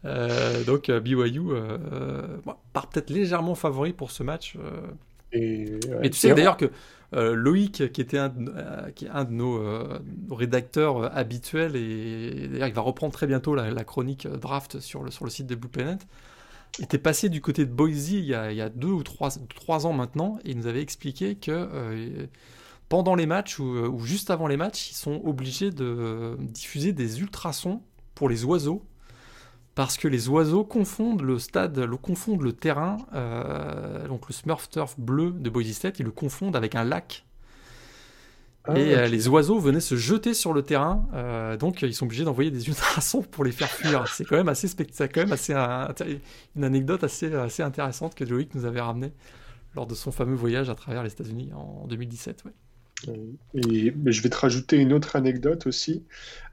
Speaker 1: Euh, donc euh, BYU euh, part peut-être légèrement favori pour ce match. Et, Mais tu sais d'ailleurs que Loïc, qui était un, qui est un de nos, rédacteurs habituels, et d'ailleurs il va reprendre très bientôt la, chronique draft sur le, sur le site de Blue Planet, était passé du côté de Boise il y a, il y a deux ou trois, trois, ans maintenant, et il nous avait expliqué que pendant les matchs ou, juste avant les matchs, ils sont obligés de diffuser des ultrasons pour les oiseaux parce que les oiseaux confondent le stade, le confondent le terrain, euh, donc le Smurf Turf bleu de Boise State, ils le confondent avec un lac. Ah, et euh, les oiseaux venaient se jeter sur le terrain, euh, donc ils sont obligés d'envoyer des ultrasons pour les faire fuir. C'est quand même assez spectaculaire, quand même assez une anecdote assez, assez intéressante que Loïc nous avait ramenée lors de son fameux voyage à travers les États-Unis en 2017. Ouais.
Speaker 2: Et je vais te rajouter une autre anecdote aussi,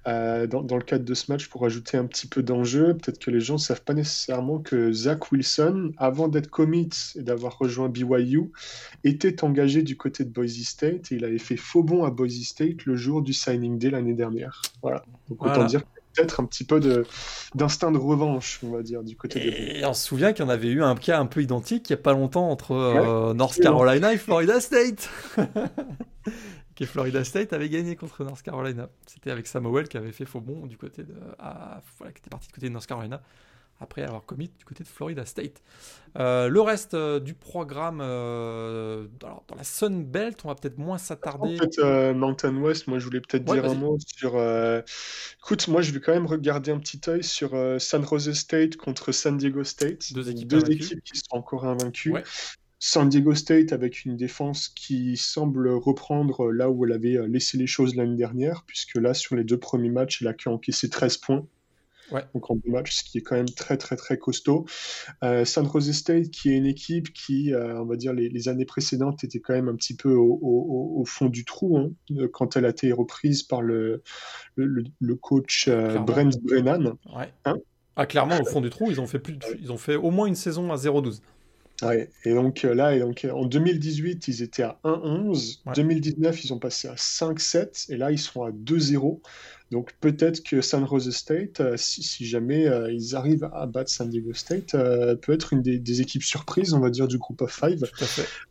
Speaker 2: euh, dans, dans, le cadre de ce match, pour ajouter un petit peu d'enjeu. Peut-être que les gens ne savent pas nécessairement que Zach Wilson, avant d'être commit et d'avoir rejoint BYU, était engagé du côté de Boise State et il avait fait faux bond à Boise State le jour du signing day l'année dernière. Voilà. Donc autant dire peut-être un petit peu d'instinct de, revanche, on va dire, du côté
Speaker 1: et on se souvient qu'il y en avait eu un cas un peu identique il n'y a pas longtemps entre euh, North Carolina et Florida State. que Florida State avait gagné contre North Carolina. C'était avec Samuel qui avait fait faux bond du côté de, voilà, qui était parti du côté de North Carolina après avoir commis du côté de Florida State. Euh, le reste euh, du programme, euh, alors, dans la Sun Belt, on va peut-être moins s'attarder.
Speaker 2: En fait, Mountain West, moi je voulais peut-être dire un mot sur. Écoute, moi je vais quand même regarder un petit œil sur San Jose State contre San Diego State.
Speaker 1: Deux équipes,
Speaker 2: Deux équipes qui sont encore invaincues. San Diego State avec une défense qui semble reprendre là où elle avait laissé les choses l'année dernière, puisque là, sur les deux premiers matchs, elle a encaissé 13 points.
Speaker 1: Ouais.
Speaker 2: Donc en deux matchs, ce qui est quand même très très très costaud. Euh, San Jose State, qui est une équipe qui, euh, on va dire, les, années précédentes était quand même un petit peu au, fond du trou hein, euh, quand elle a été reprise par le, le, coach Brent Brennan.
Speaker 1: Ouais. Hein? Ah, clairement, au fond du trou, ils ont fait, plus ils ont fait au moins une saison à 0-12.
Speaker 2: Ouais, et donc là, et donc, en 2018, ils étaient à 1-11. En 2019, ils ont passé à 5-7. Et là, ils sont à 2-0. Donc peut-être que San Jose State, euh, si, jamais euh, ils arrivent à battre San Diego State, euh, peut être une des, équipes surprises, on va dire, du groupe of five.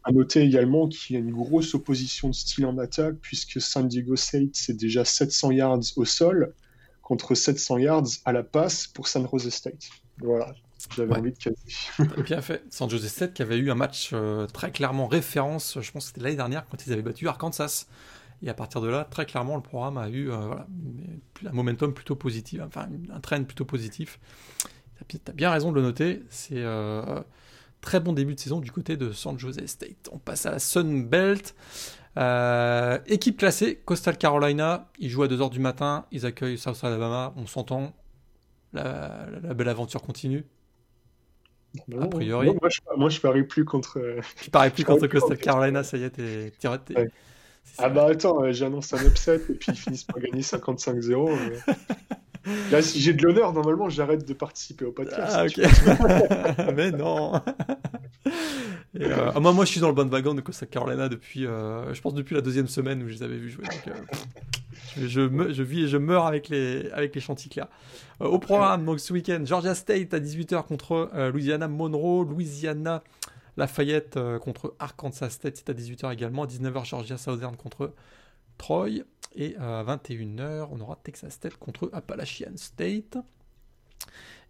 Speaker 1: À,
Speaker 2: noter également qu'il y a une grosse opposition de style en attaque, puisque San Diego State, c'est déjà 700 yards au sol contre 700 yards à la passe pour San Jose State. Voilà. J'avais envie de casser.
Speaker 1: Bien fait. San Jose State qui avait eu un match très clairement référence, je pense que c'était l'année dernière quand ils avaient battu Arkansas. Et à partir de là, très clairement, le programme a eu euh, un momentum plutôt positif, enfin un trend plutôt positif. Tu as bien raison de le noter. C'est euh, très bon début de saison du côté de San Jose State. On passe à la Sun Belt. Euh, équipe classée, Coastal Carolina. Ils jouent à 2h du matin. Ils accueillent South Alabama. On s'entend. La, belle aventure continue. a priori.
Speaker 2: moi, je, parie plus contre.
Speaker 1: Tu paries plus contre Coastal Carolina, ça y est, t'es,
Speaker 2: ah bah attends, euh, j'annonce un upset et puis ils finissent par gagner 55-0. Là, si j'ai de l'honneur, normalement, j'arrête de participer au podcast.
Speaker 1: Ah, ok. mais non. Euh, ah, moi, moi, je suis dans le bon wagon de Costa Carolina depuis, euh, je pense, depuis la deuxième semaine où je les avais vus jouer. je, je, vis et je meurs avec les, avec les chanticleers. au programme, donc ce week-end, Georgia State à 18h contre Louisiana Monroe. Louisiana Lafayette euh, contre Arkansas State, c'est à 18h également. À 19h, Georgia Southern contre Troy. Et à 21h, on aura Texas State contre Appalachian State.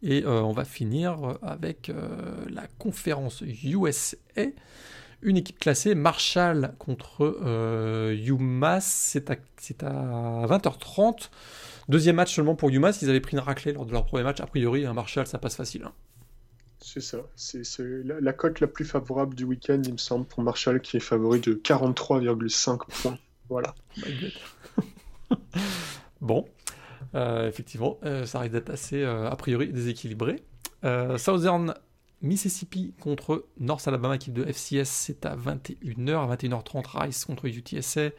Speaker 1: Et euh, on va finir avec euh, la conférence USA. Une équipe classée, Marshall contre euh, UMass, c'est à, à 20h30. Deuxième match seulement pour UMass, ils avaient pris une raclée lors de leur premier match. A priori, un Marshall, ça passe facile. Hein.
Speaker 2: C'est ça. C'est la, cote la plus favorable du week-end, il me semble, pour Marshall, qui est favori de 43,5 points. Voilà.
Speaker 1: bon, euh, effectivement, euh, ça risque d'être assez, euh, a priori, déséquilibré. Southern Mississippi contre North Alabama, équipe de FCS, c'est à 21h. À 21h30, Rice contre UTSA.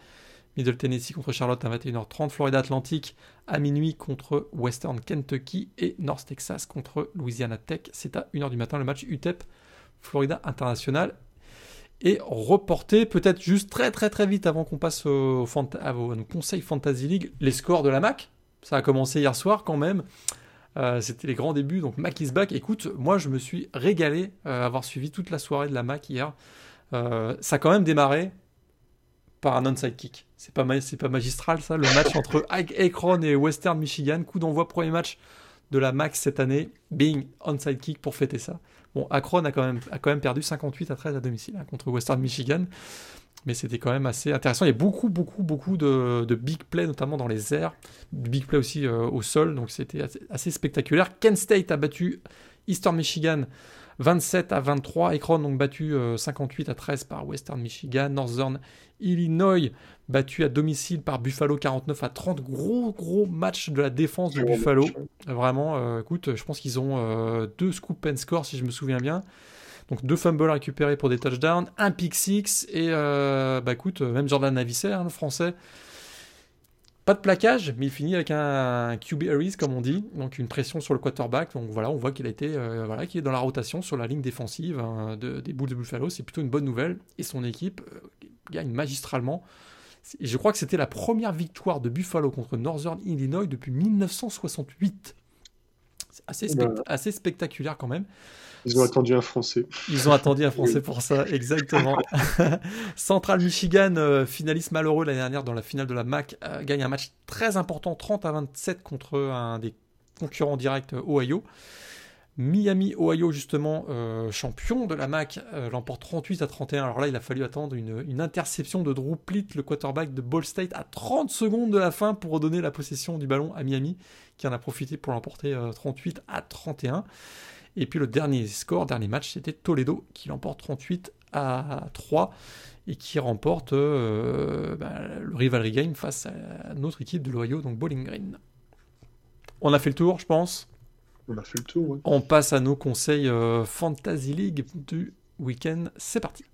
Speaker 1: Middle Tennessee contre Charlotte à 21h30. Florida Atlantic à minuit contre Western Kentucky. Et North Texas contre Louisiana Tech. C'est à 1h du matin le match UTEP Florida International. Et reporté peut-être juste très très très vite avant qu'on passe au, à, conseils Fantasy League les scores de la MAC. Ça a commencé hier soir quand même. Euh, c'était les grands débuts, donc Mac is back. Écoute, moi je me suis régalé euh, à avoir suivi toute la soirée de la Mac hier. Euh, ça a quand même démarré par un onside kick. C'est pas, magistral ça, le match entre Akron et Western Michigan. Coup d'envoi, premier match de la Mac cette année. Bing, onside kick pour fêter ça. Bon, Akron a quand même, perdu 58 à 13 à domicile hein, contre Western Michigan mais c'était quand même assez intéressant. Il y a beaucoup, beaucoup, beaucoup de, big play, notamment dans les airs, big play aussi euh, au sol, donc c'était assez, spectaculaire. Kent State a battu Eastern Michigan 27 à 23, Akron donc battu 58 euh, à 13 par Western Michigan, Northern Illinois battu à domicile par Buffalo 49 à 30, gros gros match de la défense de Buffalo. Vraiment, euh, écoute, je pense qu'ils ont deux scoop and score si je me souviens bien. Donc deux fumbles récupérés pour des touchdowns, un pick six et euh, bah écoute, même Jordan Navisser, hein, le français, pas de plaquage, mais il finit avec un QB Harris comme on dit, donc une pression sur le quarterback. Donc voilà, on voit qu'il a été, euh, voilà, qu'il est dans la rotation sur la ligne défensive hein, des Bulls de Buffalo. C'est plutôt une bonne nouvelle et son équipe euh, gagne magistralement. Et je crois que c'était la première victoire de Buffalo contre Northern Illinois depuis 1968. C'est assez, assez spectaculaire quand même.
Speaker 2: Ils ont attendu un Français.
Speaker 1: Ils ont attendu un Français pour ça, exactement. Central Michigan, euh, finaliste malheureux l'année dernière dans la finale de la MAC, euh, gagne un match très important, 30 à 27 contre un des concurrents directs euh, Ohio. Miami, Ohio, justement, champion de la MAC, l'emporte 38 à 31. Alors là, il a fallu attendre une, interception de Drew Plitt, le quarterback de Ball State, à 30 secondes de la fin pour redonner la possession du ballon à Miami, qui en a profité pour l'emporter 38 à 31. Et puis le dernier score, dernier match, c'était Toledo qui l'emporte 38 à 3 et qui remporte euh, bah, le rivalry game face à notre équipe de l'Ohio, donc Bowling Green. On a fait le tour, je pense.
Speaker 2: On a fait le tour.
Speaker 1: On passe à nos conseils euh, Fantasy League du week-end. C'est parti.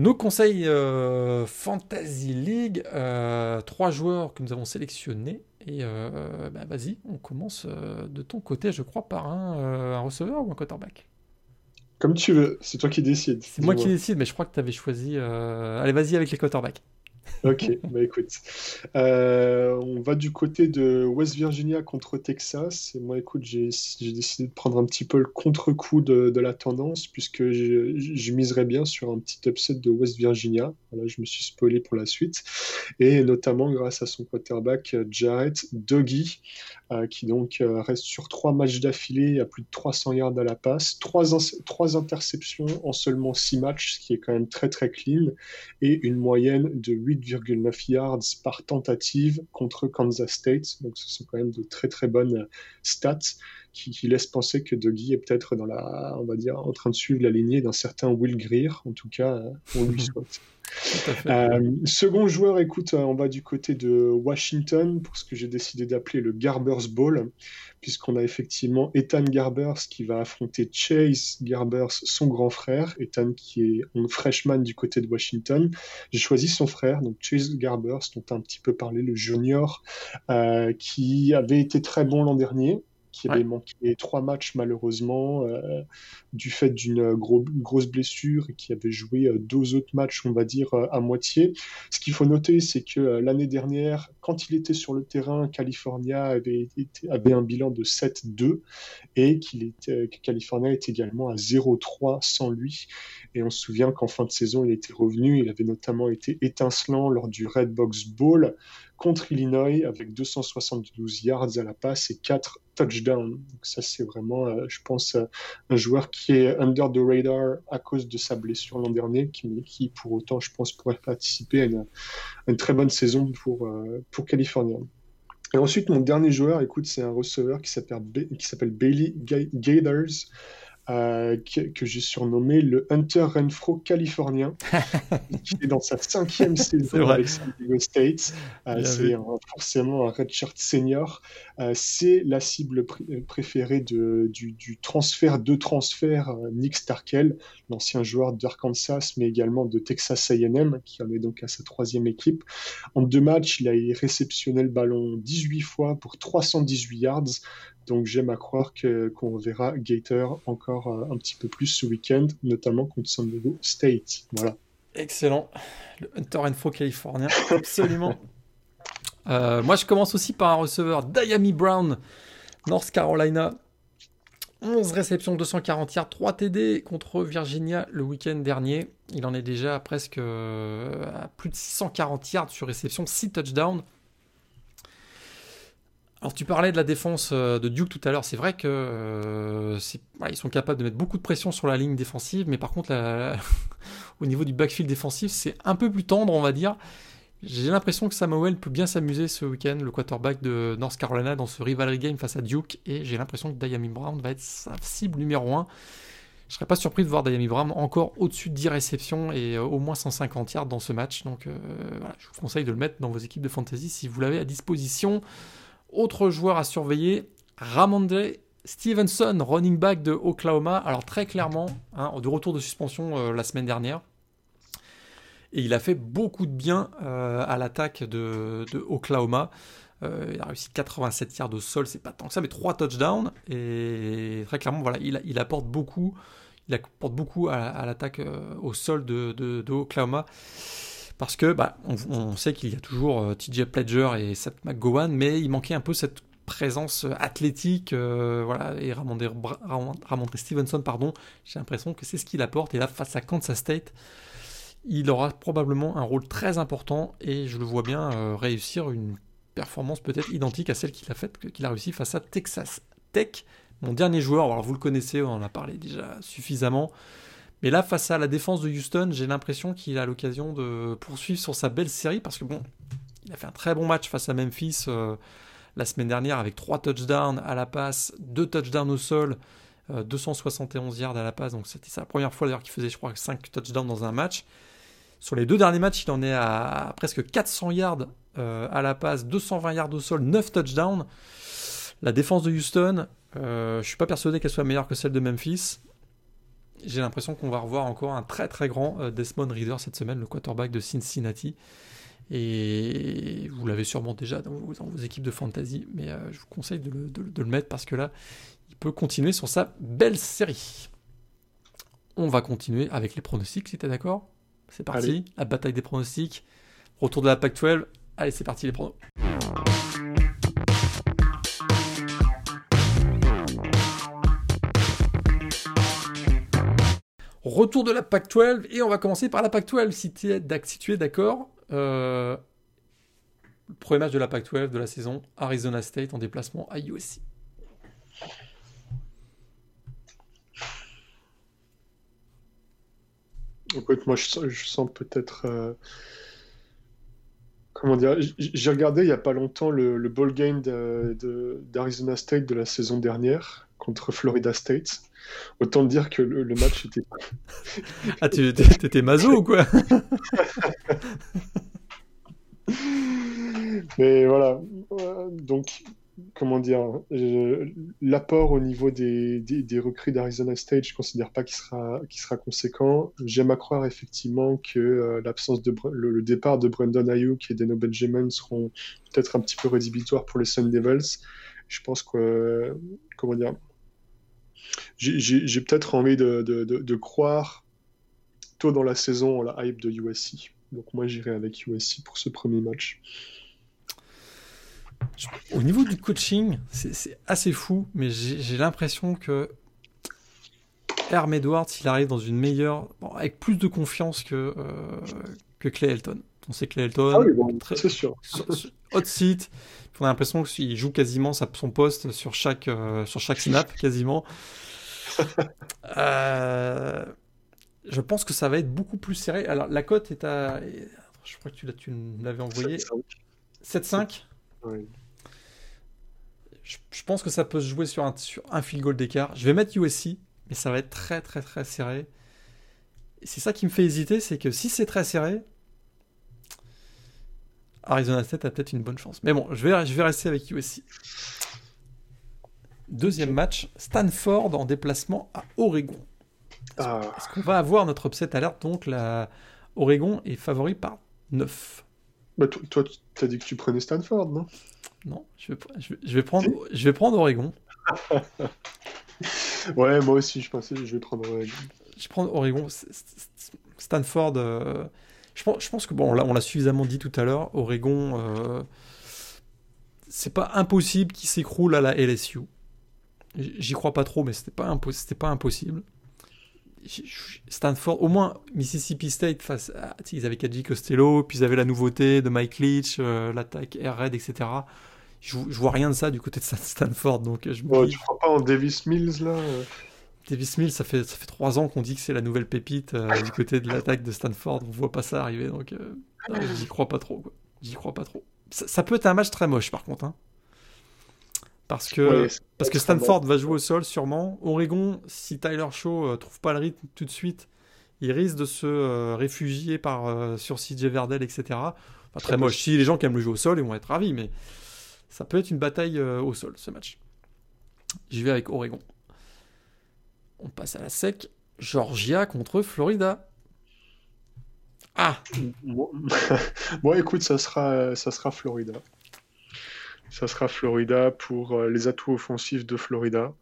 Speaker 1: Nos conseils euh, Fantasy League, euh, trois joueurs que nous avons sélectionnés. Et euh, bah, vas-y, on commence de ton côté, je crois, par un, un receveur ou un quarterback?
Speaker 2: Comme tu veux, c'est toi qui décides.
Speaker 1: C'est moi qui décide, mais je crois que tu avais choisi. Allez, vas-y avec les quarterbacks.
Speaker 2: Ok, bah écoute. Euh, on va du côté de West Virginia contre Texas. Et moi, écoute, j'ai décidé de prendre un petit peu le contre-coup de, la tendance, puisque je, je, miserais bien sur un petit upset de West Virginia. Voilà, je me suis spoilé pour la suite. Et notamment grâce à son quarterback Jarrett Doggy, euh, qui donc euh, reste sur trois matchs d'affilée à plus de 300 yards à la passe, trois, trois interceptions en seulement six matchs, ce qui est quand même très très clean, et une moyenne de 8,9 yards par tentative contre Kansas State. Donc ce sont quand même de très très bonnes stats qui, qui laissent penser que Dougie est peut-être dans la, on va dire, en train de suivre la lignée d'un certain Will Greer. En tout cas, on lui souhaite. Euh, second joueur, écoute, on va du côté de Washington pour ce que j'ai décidé d'appeler le Garbers Bowl, puisqu'on a effectivement Ethan Garbers qui va affronter Chase Garbers, son grand frère, Ethan qui est un freshman du côté de Washington. J'ai choisi son frère, donc Chase Garbers, dont a un petit peu parlé, le junior, euh, qui avait été très bon l'an dernier, qui avait manqué trois matchs malheureusement euh, du fait d'une grosse blessure et qui avait joué euh, deux autres matchs, on va dire, euh, à moitié. Ce qu'il faut noter, c'est que l'année dernière, quand il était sur le terrain, California avait, avait un bilan de 7-2 et qu'il était, que California est également à 0-3 sans lui. Et on se souvient qu'en fin de saison, il était revenu. Il avait notamment été étincelant lors du Red Box Bowl contre Illinois avec 272 yards à la passe et 4 touchdowns. Donc ça, c'est vraiment, euh, je pense, euh, un joueur qui est under the radar à cause de sa blessure l'an dernier, qui, qui, pour autant, je pense, pourrait participer à une, très bonne saison pour, euh, pour California. Et ensuite, mon dernier joueur, écoute, c'est un receveur qui s'appelle Bailey Gators. Euh, que, j'ai surnommé le Hunter Renfro californien, qui est dans sa cinquième saison avec San Diego State. Euh, c'est forcément un redshirt senior. Euh, c'est la cible préférée de, du, du, transfert de transfert Nick Starkel, l'ancien joueur d'Arkansas, mais également de Texas A&M, qui en est donc à sa troisième équipe. En deux matchs, il a réceptionné le ballon 18 fois pour 318 yards, donc j'aime à croire qu'on verra Gator encore euh, un petit peu plus ce week-end, notamment contre San Diego State. Voilà.
Speaker 1: Excellent. Le Hunter Info californien, absolument. Euh, moi, je commence aussi par un receveur, Diami Brown, North Carolina. 11 réceptions, 240 yards, 3 TD contre Virginia le week-end dernier. Il en est déjà presque euh, à plus de 640 yards sur réception, 6 touchdowns. Alors tu parlais de la défense euh, de Duke tout à l'heure, c'est vrai que euh, ils sont capables de mettre beaucoup de pression sur la ligne défensive, mais par contre au niveau du backfield défensif, c'est un peu plus tendre, on va dire. J'ai l'impression que Samuel peut bien s'amuser ce week-end, le quarterback de North Carolina, dans ce rivalry game face à Duke, et j'ai l'impression que Diami Brown va être sa cible numéro 1. Je serais pas surpris de voir Diami Brown encore au-dessus de 10 réceptions et euh, au moins 150 yards dans ce match. Donc voilà, je vous conseille de le mettre dans vos équipes de fantasy si vous l'avez à disposition. Autre joueur à surveiller, Ramondre Stevenson, running back de Oklahoma. Alors très clairement, hein, de retour de suspension euh, la semaine dernière. Et il a fait beaucoup de bien euh, à l'attaque de, Oklahoma. Euh, il a réussi 87 yards au sol, c'est pas tant que ça, mais 3 touchdowns. Et très clairement, voilà, il, apporte beaucoup. Il apporte beaucoup à, l'attaque au sol de, de Oklahoma parce que bah, on, sait qu'il y a toujours euh, TJ Pledger et Seth McGowan, mais il manquait un peu cette présence euh, athlétique, euh, voilà, et Ramondre, Stevenson, pardon, j'ai l'impression que c'est ce qu'il apporte, et là, face à Kansas State, il aura probablement un rôle très important, et je le vois bien réussir une performance peut-être identique à celle qu'il a faite, qu'il a réussi face à Texas Tech, mon dernier joueur, alors vous le connaissez, on en a parlé déjà suffisamment, mais là, face à la défense de Houston, j'ai l'impression qu'il a l'occasion de poursuivre sur sa belle série parce que bon, il a fait un très bon match face à Memphis euh, la semaine dernière avec 3 touchdowns à la passe, 2 touchdowns au sol, 271 euh, yards à la passe. Donc c'était sa première fois d'ailleurs qu'il faisait, je crois, 5 touchdowns dans un match. Sur les deux derniers matchs, il en est à, presque 400 yards euh, à la passe, 220 yards au sol, 9 touchdowns. La défense de Houston, je ne suis pas persuadé qu'elle soit meilleure que celle de Memphis j'ai l'impression qu'on va revoir encore un très très grand euh, Desmond Reader cette semaine, le quarterback de Cincinnati. Et vous l'avez sûrement déjà dans vos, équipes de fantasy, mais euh, je vous conseille de le, mettre parce que là, il peut continuer sur sa belle série. On va continuer avec les pronostics, si tu es d'accord? C'est parti, la bataille des pronostics. Retour de la PAC 12. Allez, c'est parti les pronostics. Retour de la PAC-12 et on va commencer par la PAC-12 si tu es, d'accord. Euh, premier match de la PAC-12 de la saison, Arizona State en déplacement à USC.
Speaker 2: Écoute, moi je sens, peut-être. Euh, comment dire J'ai regardé il n'y a pas longtemps le, le ball game d'Arizona State de la saison dernière contre Florida State. Autant dire que le, match était.
Speaker 1: ah, tu étais mazo ou quoi?
Speaker 2: Mais voilà. Donc, comment dire L'apport au niveau des, des, recrues d'Arizona State, je ne considère pas qu'il sera, sera conséquent. J'aime à croire effectivement que euh, l'absence de le, départ de Brandon Ayuk et Deno Benjamin seront peut-être un petit peu rédhibitoires pour les Sun Devils je pense que, comment dire, j'ai peut-être envie de, croire tôt dans la saison la hype de USC. Donc moi j'irai avec USC pour ce premier match.
Speaker 1: Au niveau du coaching, c'est assez fou, mais j'ai l'impression que Herm Edwards, il arrive dans une meilleure, avec plus de confiance que, euh, que Clay Elton. On sait Clay Elton,
Speaker 2: ah oui, c'est sûr.
Speaker 1: hot seat. On a l'impression qu'il joue quasiment son poste sur chaque, euh, sur chaque snap, quasiment. Euh, je pense que ça va être beaucoup plus serré. Alors, la cote est à. Je crois que tu, tu l'avais envoyé. 7-5 Oui. Je, pense que ça peut se jouer sur un, sur un field goal d'écart. Je vais mettre USC, mais ça va être très, très, très serré. C'est ça qui me fait hésiter, c'est que si c'est très serré, Arizona State a peut-être une bonne chance. Mais bon, je vais, je vais rester avec USC. Deuxième match, Stanford en déplacement à Oregon. Ah. Est-ce qu'on va avoir notre upset alerte Donc, la Oregon est favori par 9.
Speaker 2: Bah, toi, tu as dit que tu prenais Stanford, non?
Speaker 1: Non, je vais, je vais, prendre, je vais prendre Oregon.
Speaker 2: ouais, moi aussi, je pensais je vais prendre Oregon.
Speaker 1: Je prends Oregon. Stanford. Euh, je, pense, je pense que, bon, là, on l'a suffisamment dit tout à l'heure, Oregon, euh, c'est pas impossible qu'il s'écroule à la LSU. J'y crois pas trop, mais c'était pas, pas impossible. Stanford, au moins Mississippi State, face à, ils avaient Kaji Costello, puis ils avaient la nouveauté de Mike Leach, euh, l'attaque Air Red, etc. Je, je, vois rien de ça du côté de Stanford. Donc je
Speaker 2: me Tu crois pas en Davis Mills là euh
Speaker 1: Davis Mills, ça fait, ça fait trois ans qu'on dit que c'est la nouvelle pépite euh, du côté de l'attaque de Stanford. On voit pas ça arriver, donc j'y crois pas trop. J'y crois pas trop. Ça, ça, peut être un match très moche par contre. Hein. Parce que, parce que Stanford va jouer au sol sûrement. Oregon, si Tyler Shaw euh, trouve pas le rythme tout de suite, il risque de se euh, réfugier par, euh, sur CJ Verdel, etc. Enfin, très moche. Si les gens qui aiment le jeu au sol, ils vont être ravis, mais ça peut être une bataille au sol, ce match. J'y vais avec Oregon. On passe à la sec. Georgia contre Florida.
Speaker 2: Ah Bon, écoute, ça sera, ça sera Florida ça sera Florida pour euh, les atouts offensifs de Florida.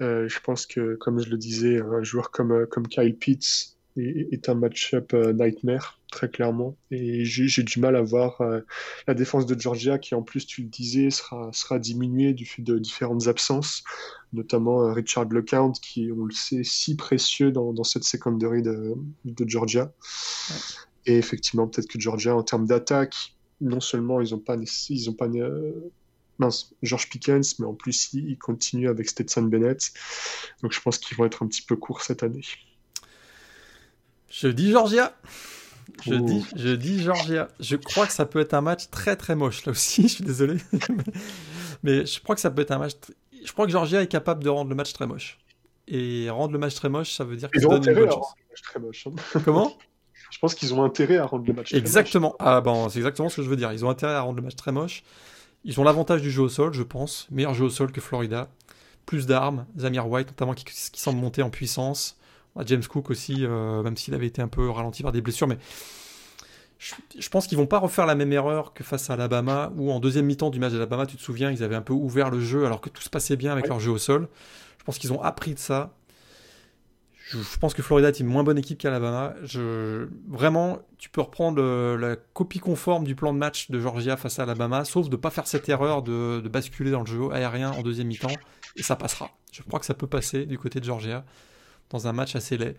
Speaker 2: Euh, je pense que, comme je le disais, un joueur comme, euh, comme Kyle Pitts est, un match-up nightmare, très clairement. Et j'ai du mal à voir la défense de Georgia, qui en plus, tu le disais, sera, sera diminuée du fait de différentes absences, notamment Richard LeCount, qui, on le sait, si précieux dans, dans cette secondary de, de Georgia. Et effectivement, peut-être que Georgia, en termes d'attaque, non seulement ils n'ont pas, ils ont pas euh, mince, George Pickens, mais en plus ils, continuent avec Stetson Bennett. Donc je pense qu'ils vont être un petit peu courts cette année.
Speaker 1: Je dis Georgia. Je dis, je dis Georgia. Je crois que ça peut être un match très très moche là aussi. Je suis désolé, mais je crois que ça peut être un match. Je crois que Georgia est capable de rendre le match très moche. Et rendre le match très moche, ça veut dire qu'ils donnent une bonne chance. Très moche,
Speaker 2: hein.
Speaker 1: Comment?
Speaker 2: Je pense qu'ils ont intérêt à rendre le match
Speaker 1: exactement. très moche. Ah bon, c'est exactement ce que je veux dire. Ils ont intérêt à rendre le match très moche. Ils ont l'avantage du jeu au sol, je pense. Meilleur jeu au sol que Florida. Plus d'armes. Zamir White, notamment, qui, semble monter en puissance. James Cook aussi, euh, même s'il avait été un peu ralenti par des blessures. Mais je, pense qu'ils vont pas refaire la même erreur que face à Alabama, où en deuxième mi-temps du match d'Alabama, tu te souviens, ils avaient un peu ouvert le jeu alors que tout se passait bien avec leur jeu au sol. Je pense qu'ils ont appris de ça. Je, pense que Florida est une moins bonne équipe qu'Alabama. Je, vraiment, tu peux reprendre la copie conforme du plan de match de Georgia face à Alabama, sauf de ne pas faire cette erreur de, basculer dans le jeu aérien en deuxième mi-temps, et ça passera. Je crois que ça peut passer du côté de Georgia dans un match assez laid.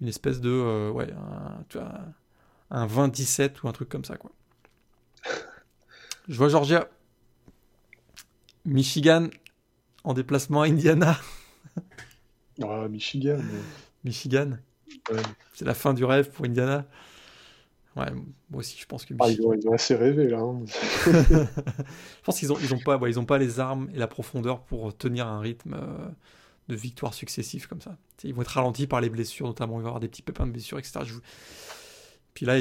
Speaker 1: Une espèce de. Euh, ouais, un, un 20-17 ou un truc comme ça, quoi. Je vois Georgia. Michigan en déplacement à Indiana.
Speaker 2: Ah, Michigan.
Speaker 1: Michigan. C'est la fin du rêve pour Indiana. Ouais, moi aussi, je pense que
Speaker 2: ah, ils, ont, assez rêvé là. Hein.
Speaker 1: je pense qu'ils n'ont ils ont pas, ils ont pas les armes et la profondeur pour tenir un rythme euh, de victoires successives comme ça. ils vont être ralentis par les blessures, notamment il va y avoir des petits pépins de blessures, etc. Puis là,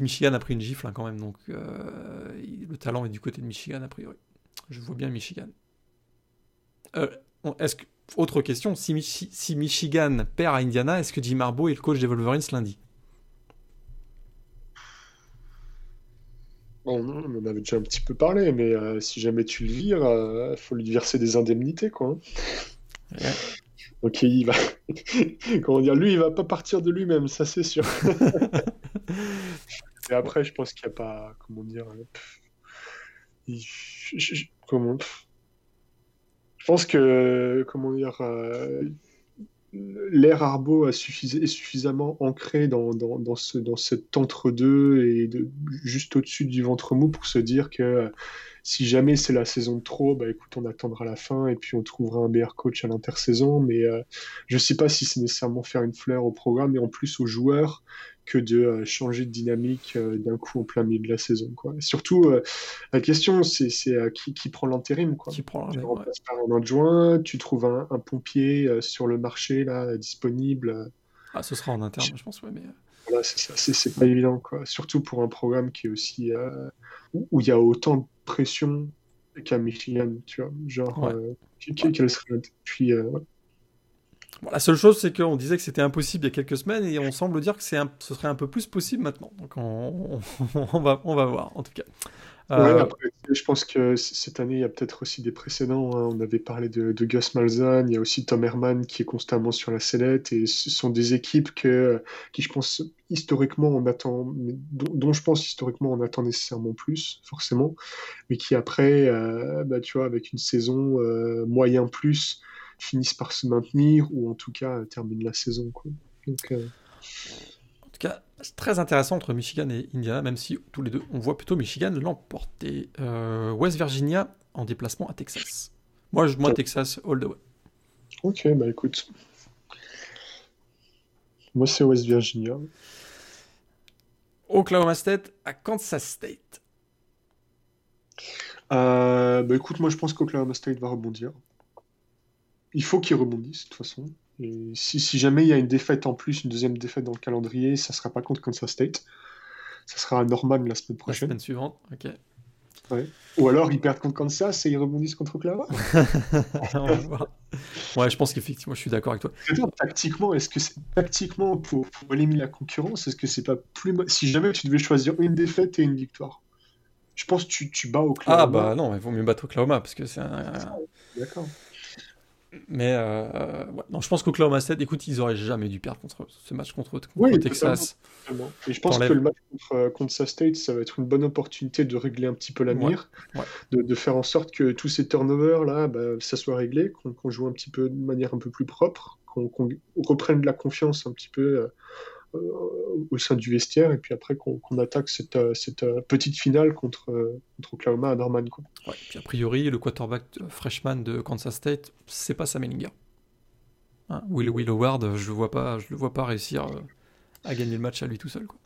Speaker 1: Michigan a pris une gifle hein, quand même, donc euh, le talent est du côté de Michigan a priori. Je vois bien Michigan. Euh, est-ce autre question, si, Michigan perd à Indiana, est-ce que Jim Harbaugh est le coach des Wolverines lundi?
Speaker 2: On en avait déjà un petit peu parlé, mais euh, si jamais tu le vires, il faut lui verser des indemnités, quoi. Ok, il va. Comment dire Lui, il va pas partir de lui-même, ça c'est sûr. Et après, je pense qu'il n'y a pas. Comment dire Comment Je pense que. Comment dire L'air Arbo est suffisamment ancré dans, dans, ce, dans cet entre-deux et juste au-dessus du ventre mou pour se dire que si jamais c'est la saison de trop, bah écoute, on attendra la fin et puis on trouvera un meilleur coach à l'intersaison. Mais euh, je ne sais pas si c'est nécessairement faire une fleur au programme et en plus aux joueurs que de euh, changer de dynamique euh, d'un coup en plein milieu de la saison. Quoi. surtout, la question, c'est qui, qui, prend l'intérim.
Speaker 1: Qui prend
Speaker 2: Tu remplaces par un adjoint, tu trouves un, pompier sur le marché là, disponible.
Speaker 1: Ah, ce sera en interne, je pense, ouais, mais...
Speaker 2: Voilà, c'est pas évident, quoi. Surtout pour un programme qui est aussi où il y a autant pression qu'à Michigan, tu vois. Genre, euh, Puis, euh,
Speaker 1: la seule chose, c'est qu'on disait que c'était impossible il y a quelques semaines et on semble dire que c'est ce serait un peu plus possible maintenant. Donc on, on, va, on va voir, en tout cas.
Speaker 2: Euh, je pense que cette année, il y a peut-être aussi des précédents. Hein. On avait parlé de, Gus Malzahn, il y a aussi Tom Herman qui est constamment sur la sellette. Et ce sont des équipes que, qui, je pense, historiquement, on attend, dont, je pense historiquement, on attend nécessairement plus, forcément. Mais qui après, euh, bah, tu vois, avec une saison euh, moyen plus, finissent par se maintenir ou en tout cas terminent la saison. Quoi. Donc,
Speaker 1: En tout cas, c'est très intéressant entre Michigan et Indiana, même si tous les deux, on voit plutôt Michigan l'emporter. Euh, West Virginia en déplacement à Texas. Moi, je, moi Texas, all the way.
Speaker 2: Ok, bah écoute. Moi, c'est West Virginia.
Speaker 1: Oklahoma State à Kansas State.
Speaker 2: Euh, bah écoute, moi, je pense qu'Oklahoma State va rebondir. Il faut qu'il rebondisse, de toute façon si, jamais il y a une défaite en plus, une deuxième défaite dans le calendrier, ça sera pas contre Kansas State. Ça sera à Norman la semaine prochaine.
Speaker 1: La semaine suivante, ok.
Speaker 2: Ou alors ils perdent contre Kansas et ils rebondissent contre Oklahoma.
Speaker 1: ouais, je pense qu'effectivement, je suis d'accord avec toi.
Speaker 2: Tactiquement, est-ce que c'est tactiquement pour, éliminer la concurrence, est-ce que c'est pas plus si jamais tu devais choisir une défaite et une victoire, je pense que tu, tu bats Oklahoma.
Speaker 1: Ah bah non, il vaut mieux battre Oklahoma parce que c'est un.
Speaker 2: D'accord.
Speaker 1: Mais euh, non, je pense qu'Oklahoma State, écoute, ils auraient jamais dû perdre contre ce match contre, contre Texas.
Speaker 2: Et je pense que le match contre, euh, contre State, ça va être une bonne opportunité de régler un petit peu la mire, De, faire en sorte que tous ces turnovers là, bah, ça soit réglé, qu'on joue un petit peu de manière un peu plus propre, qu'on reprenne de la confiance un petit peu. Euh, euh, au sein du vestiaire et puis après qu'on attaque cette, euh, cette, euh, petite finale contre, contre Oklahoma à Norman. Quoi.
Speaker 1: Ouais, puis a priori, le quarterback freshman de Kansas State, c'est pas Sam Ellinger. Hein, Will, Will Howard, je ne vois pas, je le vois pas réussir à gagner le match à lui tout seul. Quoi.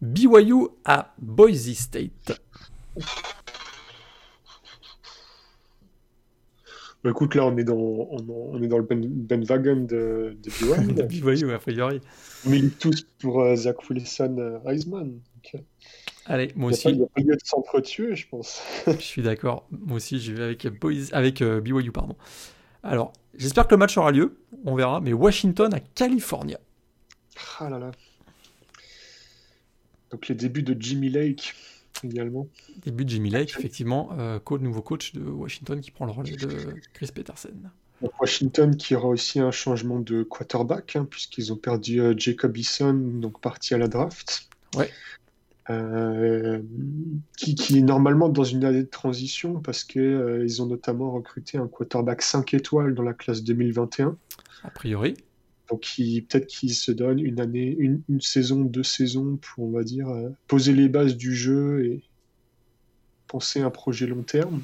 Speaker 1: BYU à Boise State.
Speaker 2: Écoute, là, on est dans, on, est dans le Ben, ben Wagon de, de BYU.
Speaker 1: de BYU, a priori.
Speaker 2: Tous pour euh, Zach Wilson euh, Heisman.
Speaker 1: Euh, Allez, moi aussi.
Speaker 2: Il n'y a pas lieu de s'entretuer, je pense.
Speaker 1: je suis d'accord. Moi aussi, je vais avec, avec BYU. Pardon. Alors, j'espère que le match aura lieu. On verra. Mais Washington à California.
Speaker 2: Ah là là. Donc, les débuts de Jimmy Lake également.
Speaker 1: Début de Jimmy Lake, effectivement, euh, nouveau coach de Washington qui prend le relais de Chris Peterson.
Speaker 2: Washington qui aura aussi un changement de quarterback, hein, puisqu'ils ont perdu euh, Jacob Eason, donc parti à la draft.
Speaker 1: Ouais.
Speaker 2: Euh, qui, qui, est normalement dans une année de transition parce qu'ils euh, ils ont notamment recruté un quarterback 5 étoiles dans la classe 2021.
Speaker 1: A priori.
Speaker 2: Donc peut-être qu'ils se donnent une année, une, saison, deux saisons pour, on va dire, euh, poser les bases du jeu et penser à un projet long terme.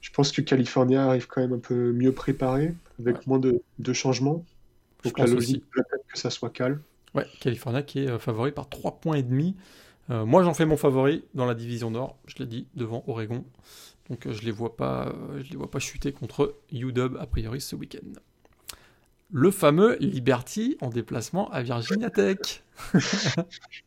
Speaker 2: Je pense que California arrive quand même un peu mieux préparé, avec moins de, changements. Donc la logique, que ça soit calme.
Speaker 1: Ouais, California qui est euh, favori par 3 points et demi. Euh, moi, j'en fais mon favori dans la division Nord, je l'ai dit, devant Oregon. Donc je les vois pas, je les vois pas chuter contre UW a priori ce week-end le fameux Liberty en déplacement à Virginia Tech.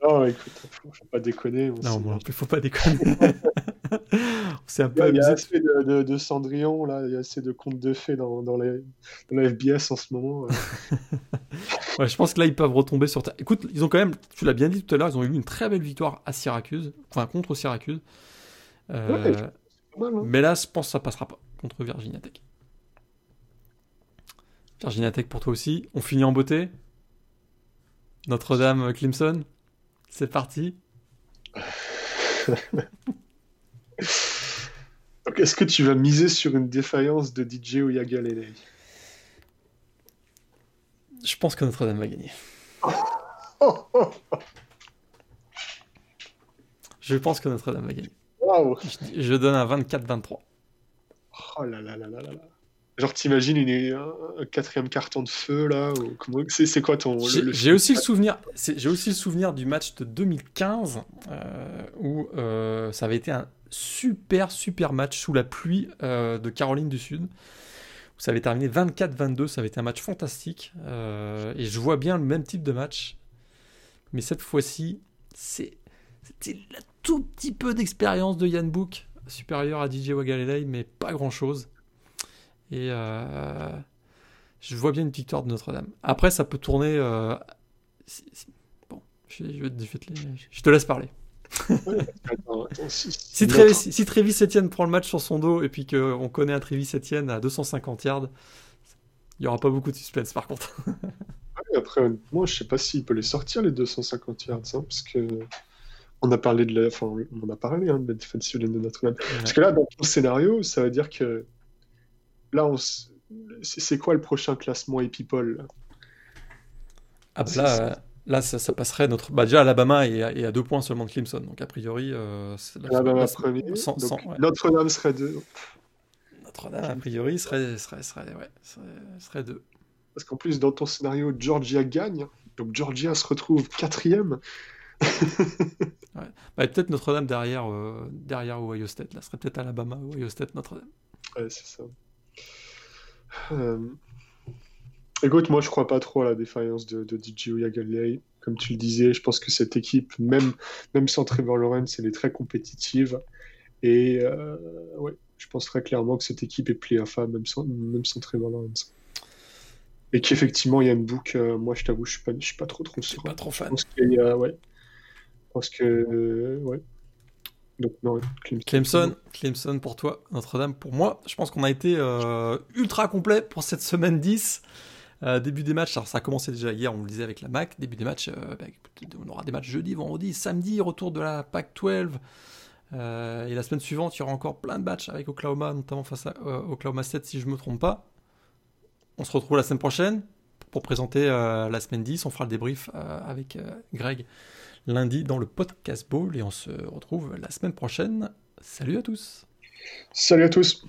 Speaker 2: non, écoute, faut, faut pas déconner.
Speaker 1: Non, il faut pas déconner.
Speaker 2: C'est un peu il y a, assez de, de, Cendrillon, là, il y a assez de contes de fées dans, dans, les, dans la FBS en ce moment.
Speaker 1: Ouais, je pense que là, ils peuvent retomber sur. Écoute, ils ont quand même, tu l'as bien dit tout à l'heure, ils ont eu une très belle victoire à Syracuse, enfin contre Syracuse. Euh, hein. Mais là, je pense que ça passera pas contre Virginia Tech. Virginia Tech pour toi aussi. On finit en beauté. Notre-Dame Clemson. C'est parti.
Speaker 2: est-ce que tu vas miser sur une défaillance de DJ ou Yagalele
Speaker 1: Je pense que Notre-Dame va gagner. je pense que Notre-Dame va gagner. Je, je, donne un 24-23.
Speaker 2: Oh là là là là là. Genre, t'imagines un, quatrième carton de feu là ou c'est, quoi ton
Speaker 1: J'ai aussi le souvenir. J'ai aussi le souvenir du match de 2015 euh, où euh, ça avait été un super super match sous la pluie euh, de Caroline du Sud. ça avait terminé 24-22. Ça avait été un match fantastique et je vois bien le même type de match, mais cette fois-ci c'est c'était un tout petit peu d'expérience de Yann Book supérieur à DJ Wagalelei, mais pas grand chose. Et euh, je vois bien une victoire de Notre-Dame. Après, ça peut tourner. Euh, bon, je, je, te laisse parler. si, Trévis, si Etienne prend le match sur son dos et puis qu'on connaît un Trévis Etienne à 250 yards, il n'y aura pas beaucoup de suspense par contre.
Speaker 2: après, moi, je sais pas s'il peut les sortir les 250 yards, hein, parce que on a parlé de la, enfin, on a parlé hein, de la defensive de Notre-Dame. Parce que là, dans ton scénario, ça veut dire que là, on c'est quoi le prochain classement Epipol là?
Speaker 1: Ah, là, là ça, passerait notre. Bah, déjà, Alabama est à, à deux points seulement de Clemson. Donc, a priori. Euh,
Speaker 2: Alabama premier. Notre-Dame serait deux.
Speaker 1: Notre-Dame, a priori, serait, serait, serait, ouais, serait, deux.
Speaker 2: Parce qu'en plus, dans ton scénario, Georgia gagne. Donc, Georgia se retrouve quatrième.
Speaker 1: ouais. bah, peut-être Notre-Dame derrière, euh, derrière Ohio State. Là, serait peut-être Alabama, Ohio State, Notre-Dame.
Speaker 2: Ouais, c'est ça. Euh, écoute, moi je crois pas trop à la défaillance de, de DJ Yagalei. Comme tu le disais, je pense que cette équipe, même, même sans Trevor Lawrence, elle est très compétitive. Et euh, ouais, je pense très clairement que cette équipe est playoff même sans, même sans Trevor Lawrence. Et qu'effectivement, Yann Book, euh, moi je t'avoue, je suis pas, je suis pas trop trop sûr.
Speaker 1: pas trop fan.
Speaker 2: Je pense. Parce que, ouais,
Speaker 1: Clemson. Clemson, pour toi, Notre-Dame pour moi. Je pense qu'on a été euh, ultra complet pour cette semaine 10. Euh, début des matchs, ça a commencé déjà hier, on le disait avec la MAC. Début des matchs, euh, bah, on aura des matchs jeudi, vendredi, samedi, retour de la PAC 12. et la semaine suivante, il y aura encore plein de matchs avec Oklahoma, notamment face à Oklahoma 7, si je ne me trompe pas. On se retrouve la semaine prochaine pour présenter la semaine 10. On fera le débrief avec Greg lundi dans le podcast Ball et on se retrouve la semaine prochaine. Salut à tous.
Speaker 2: Salut à tous.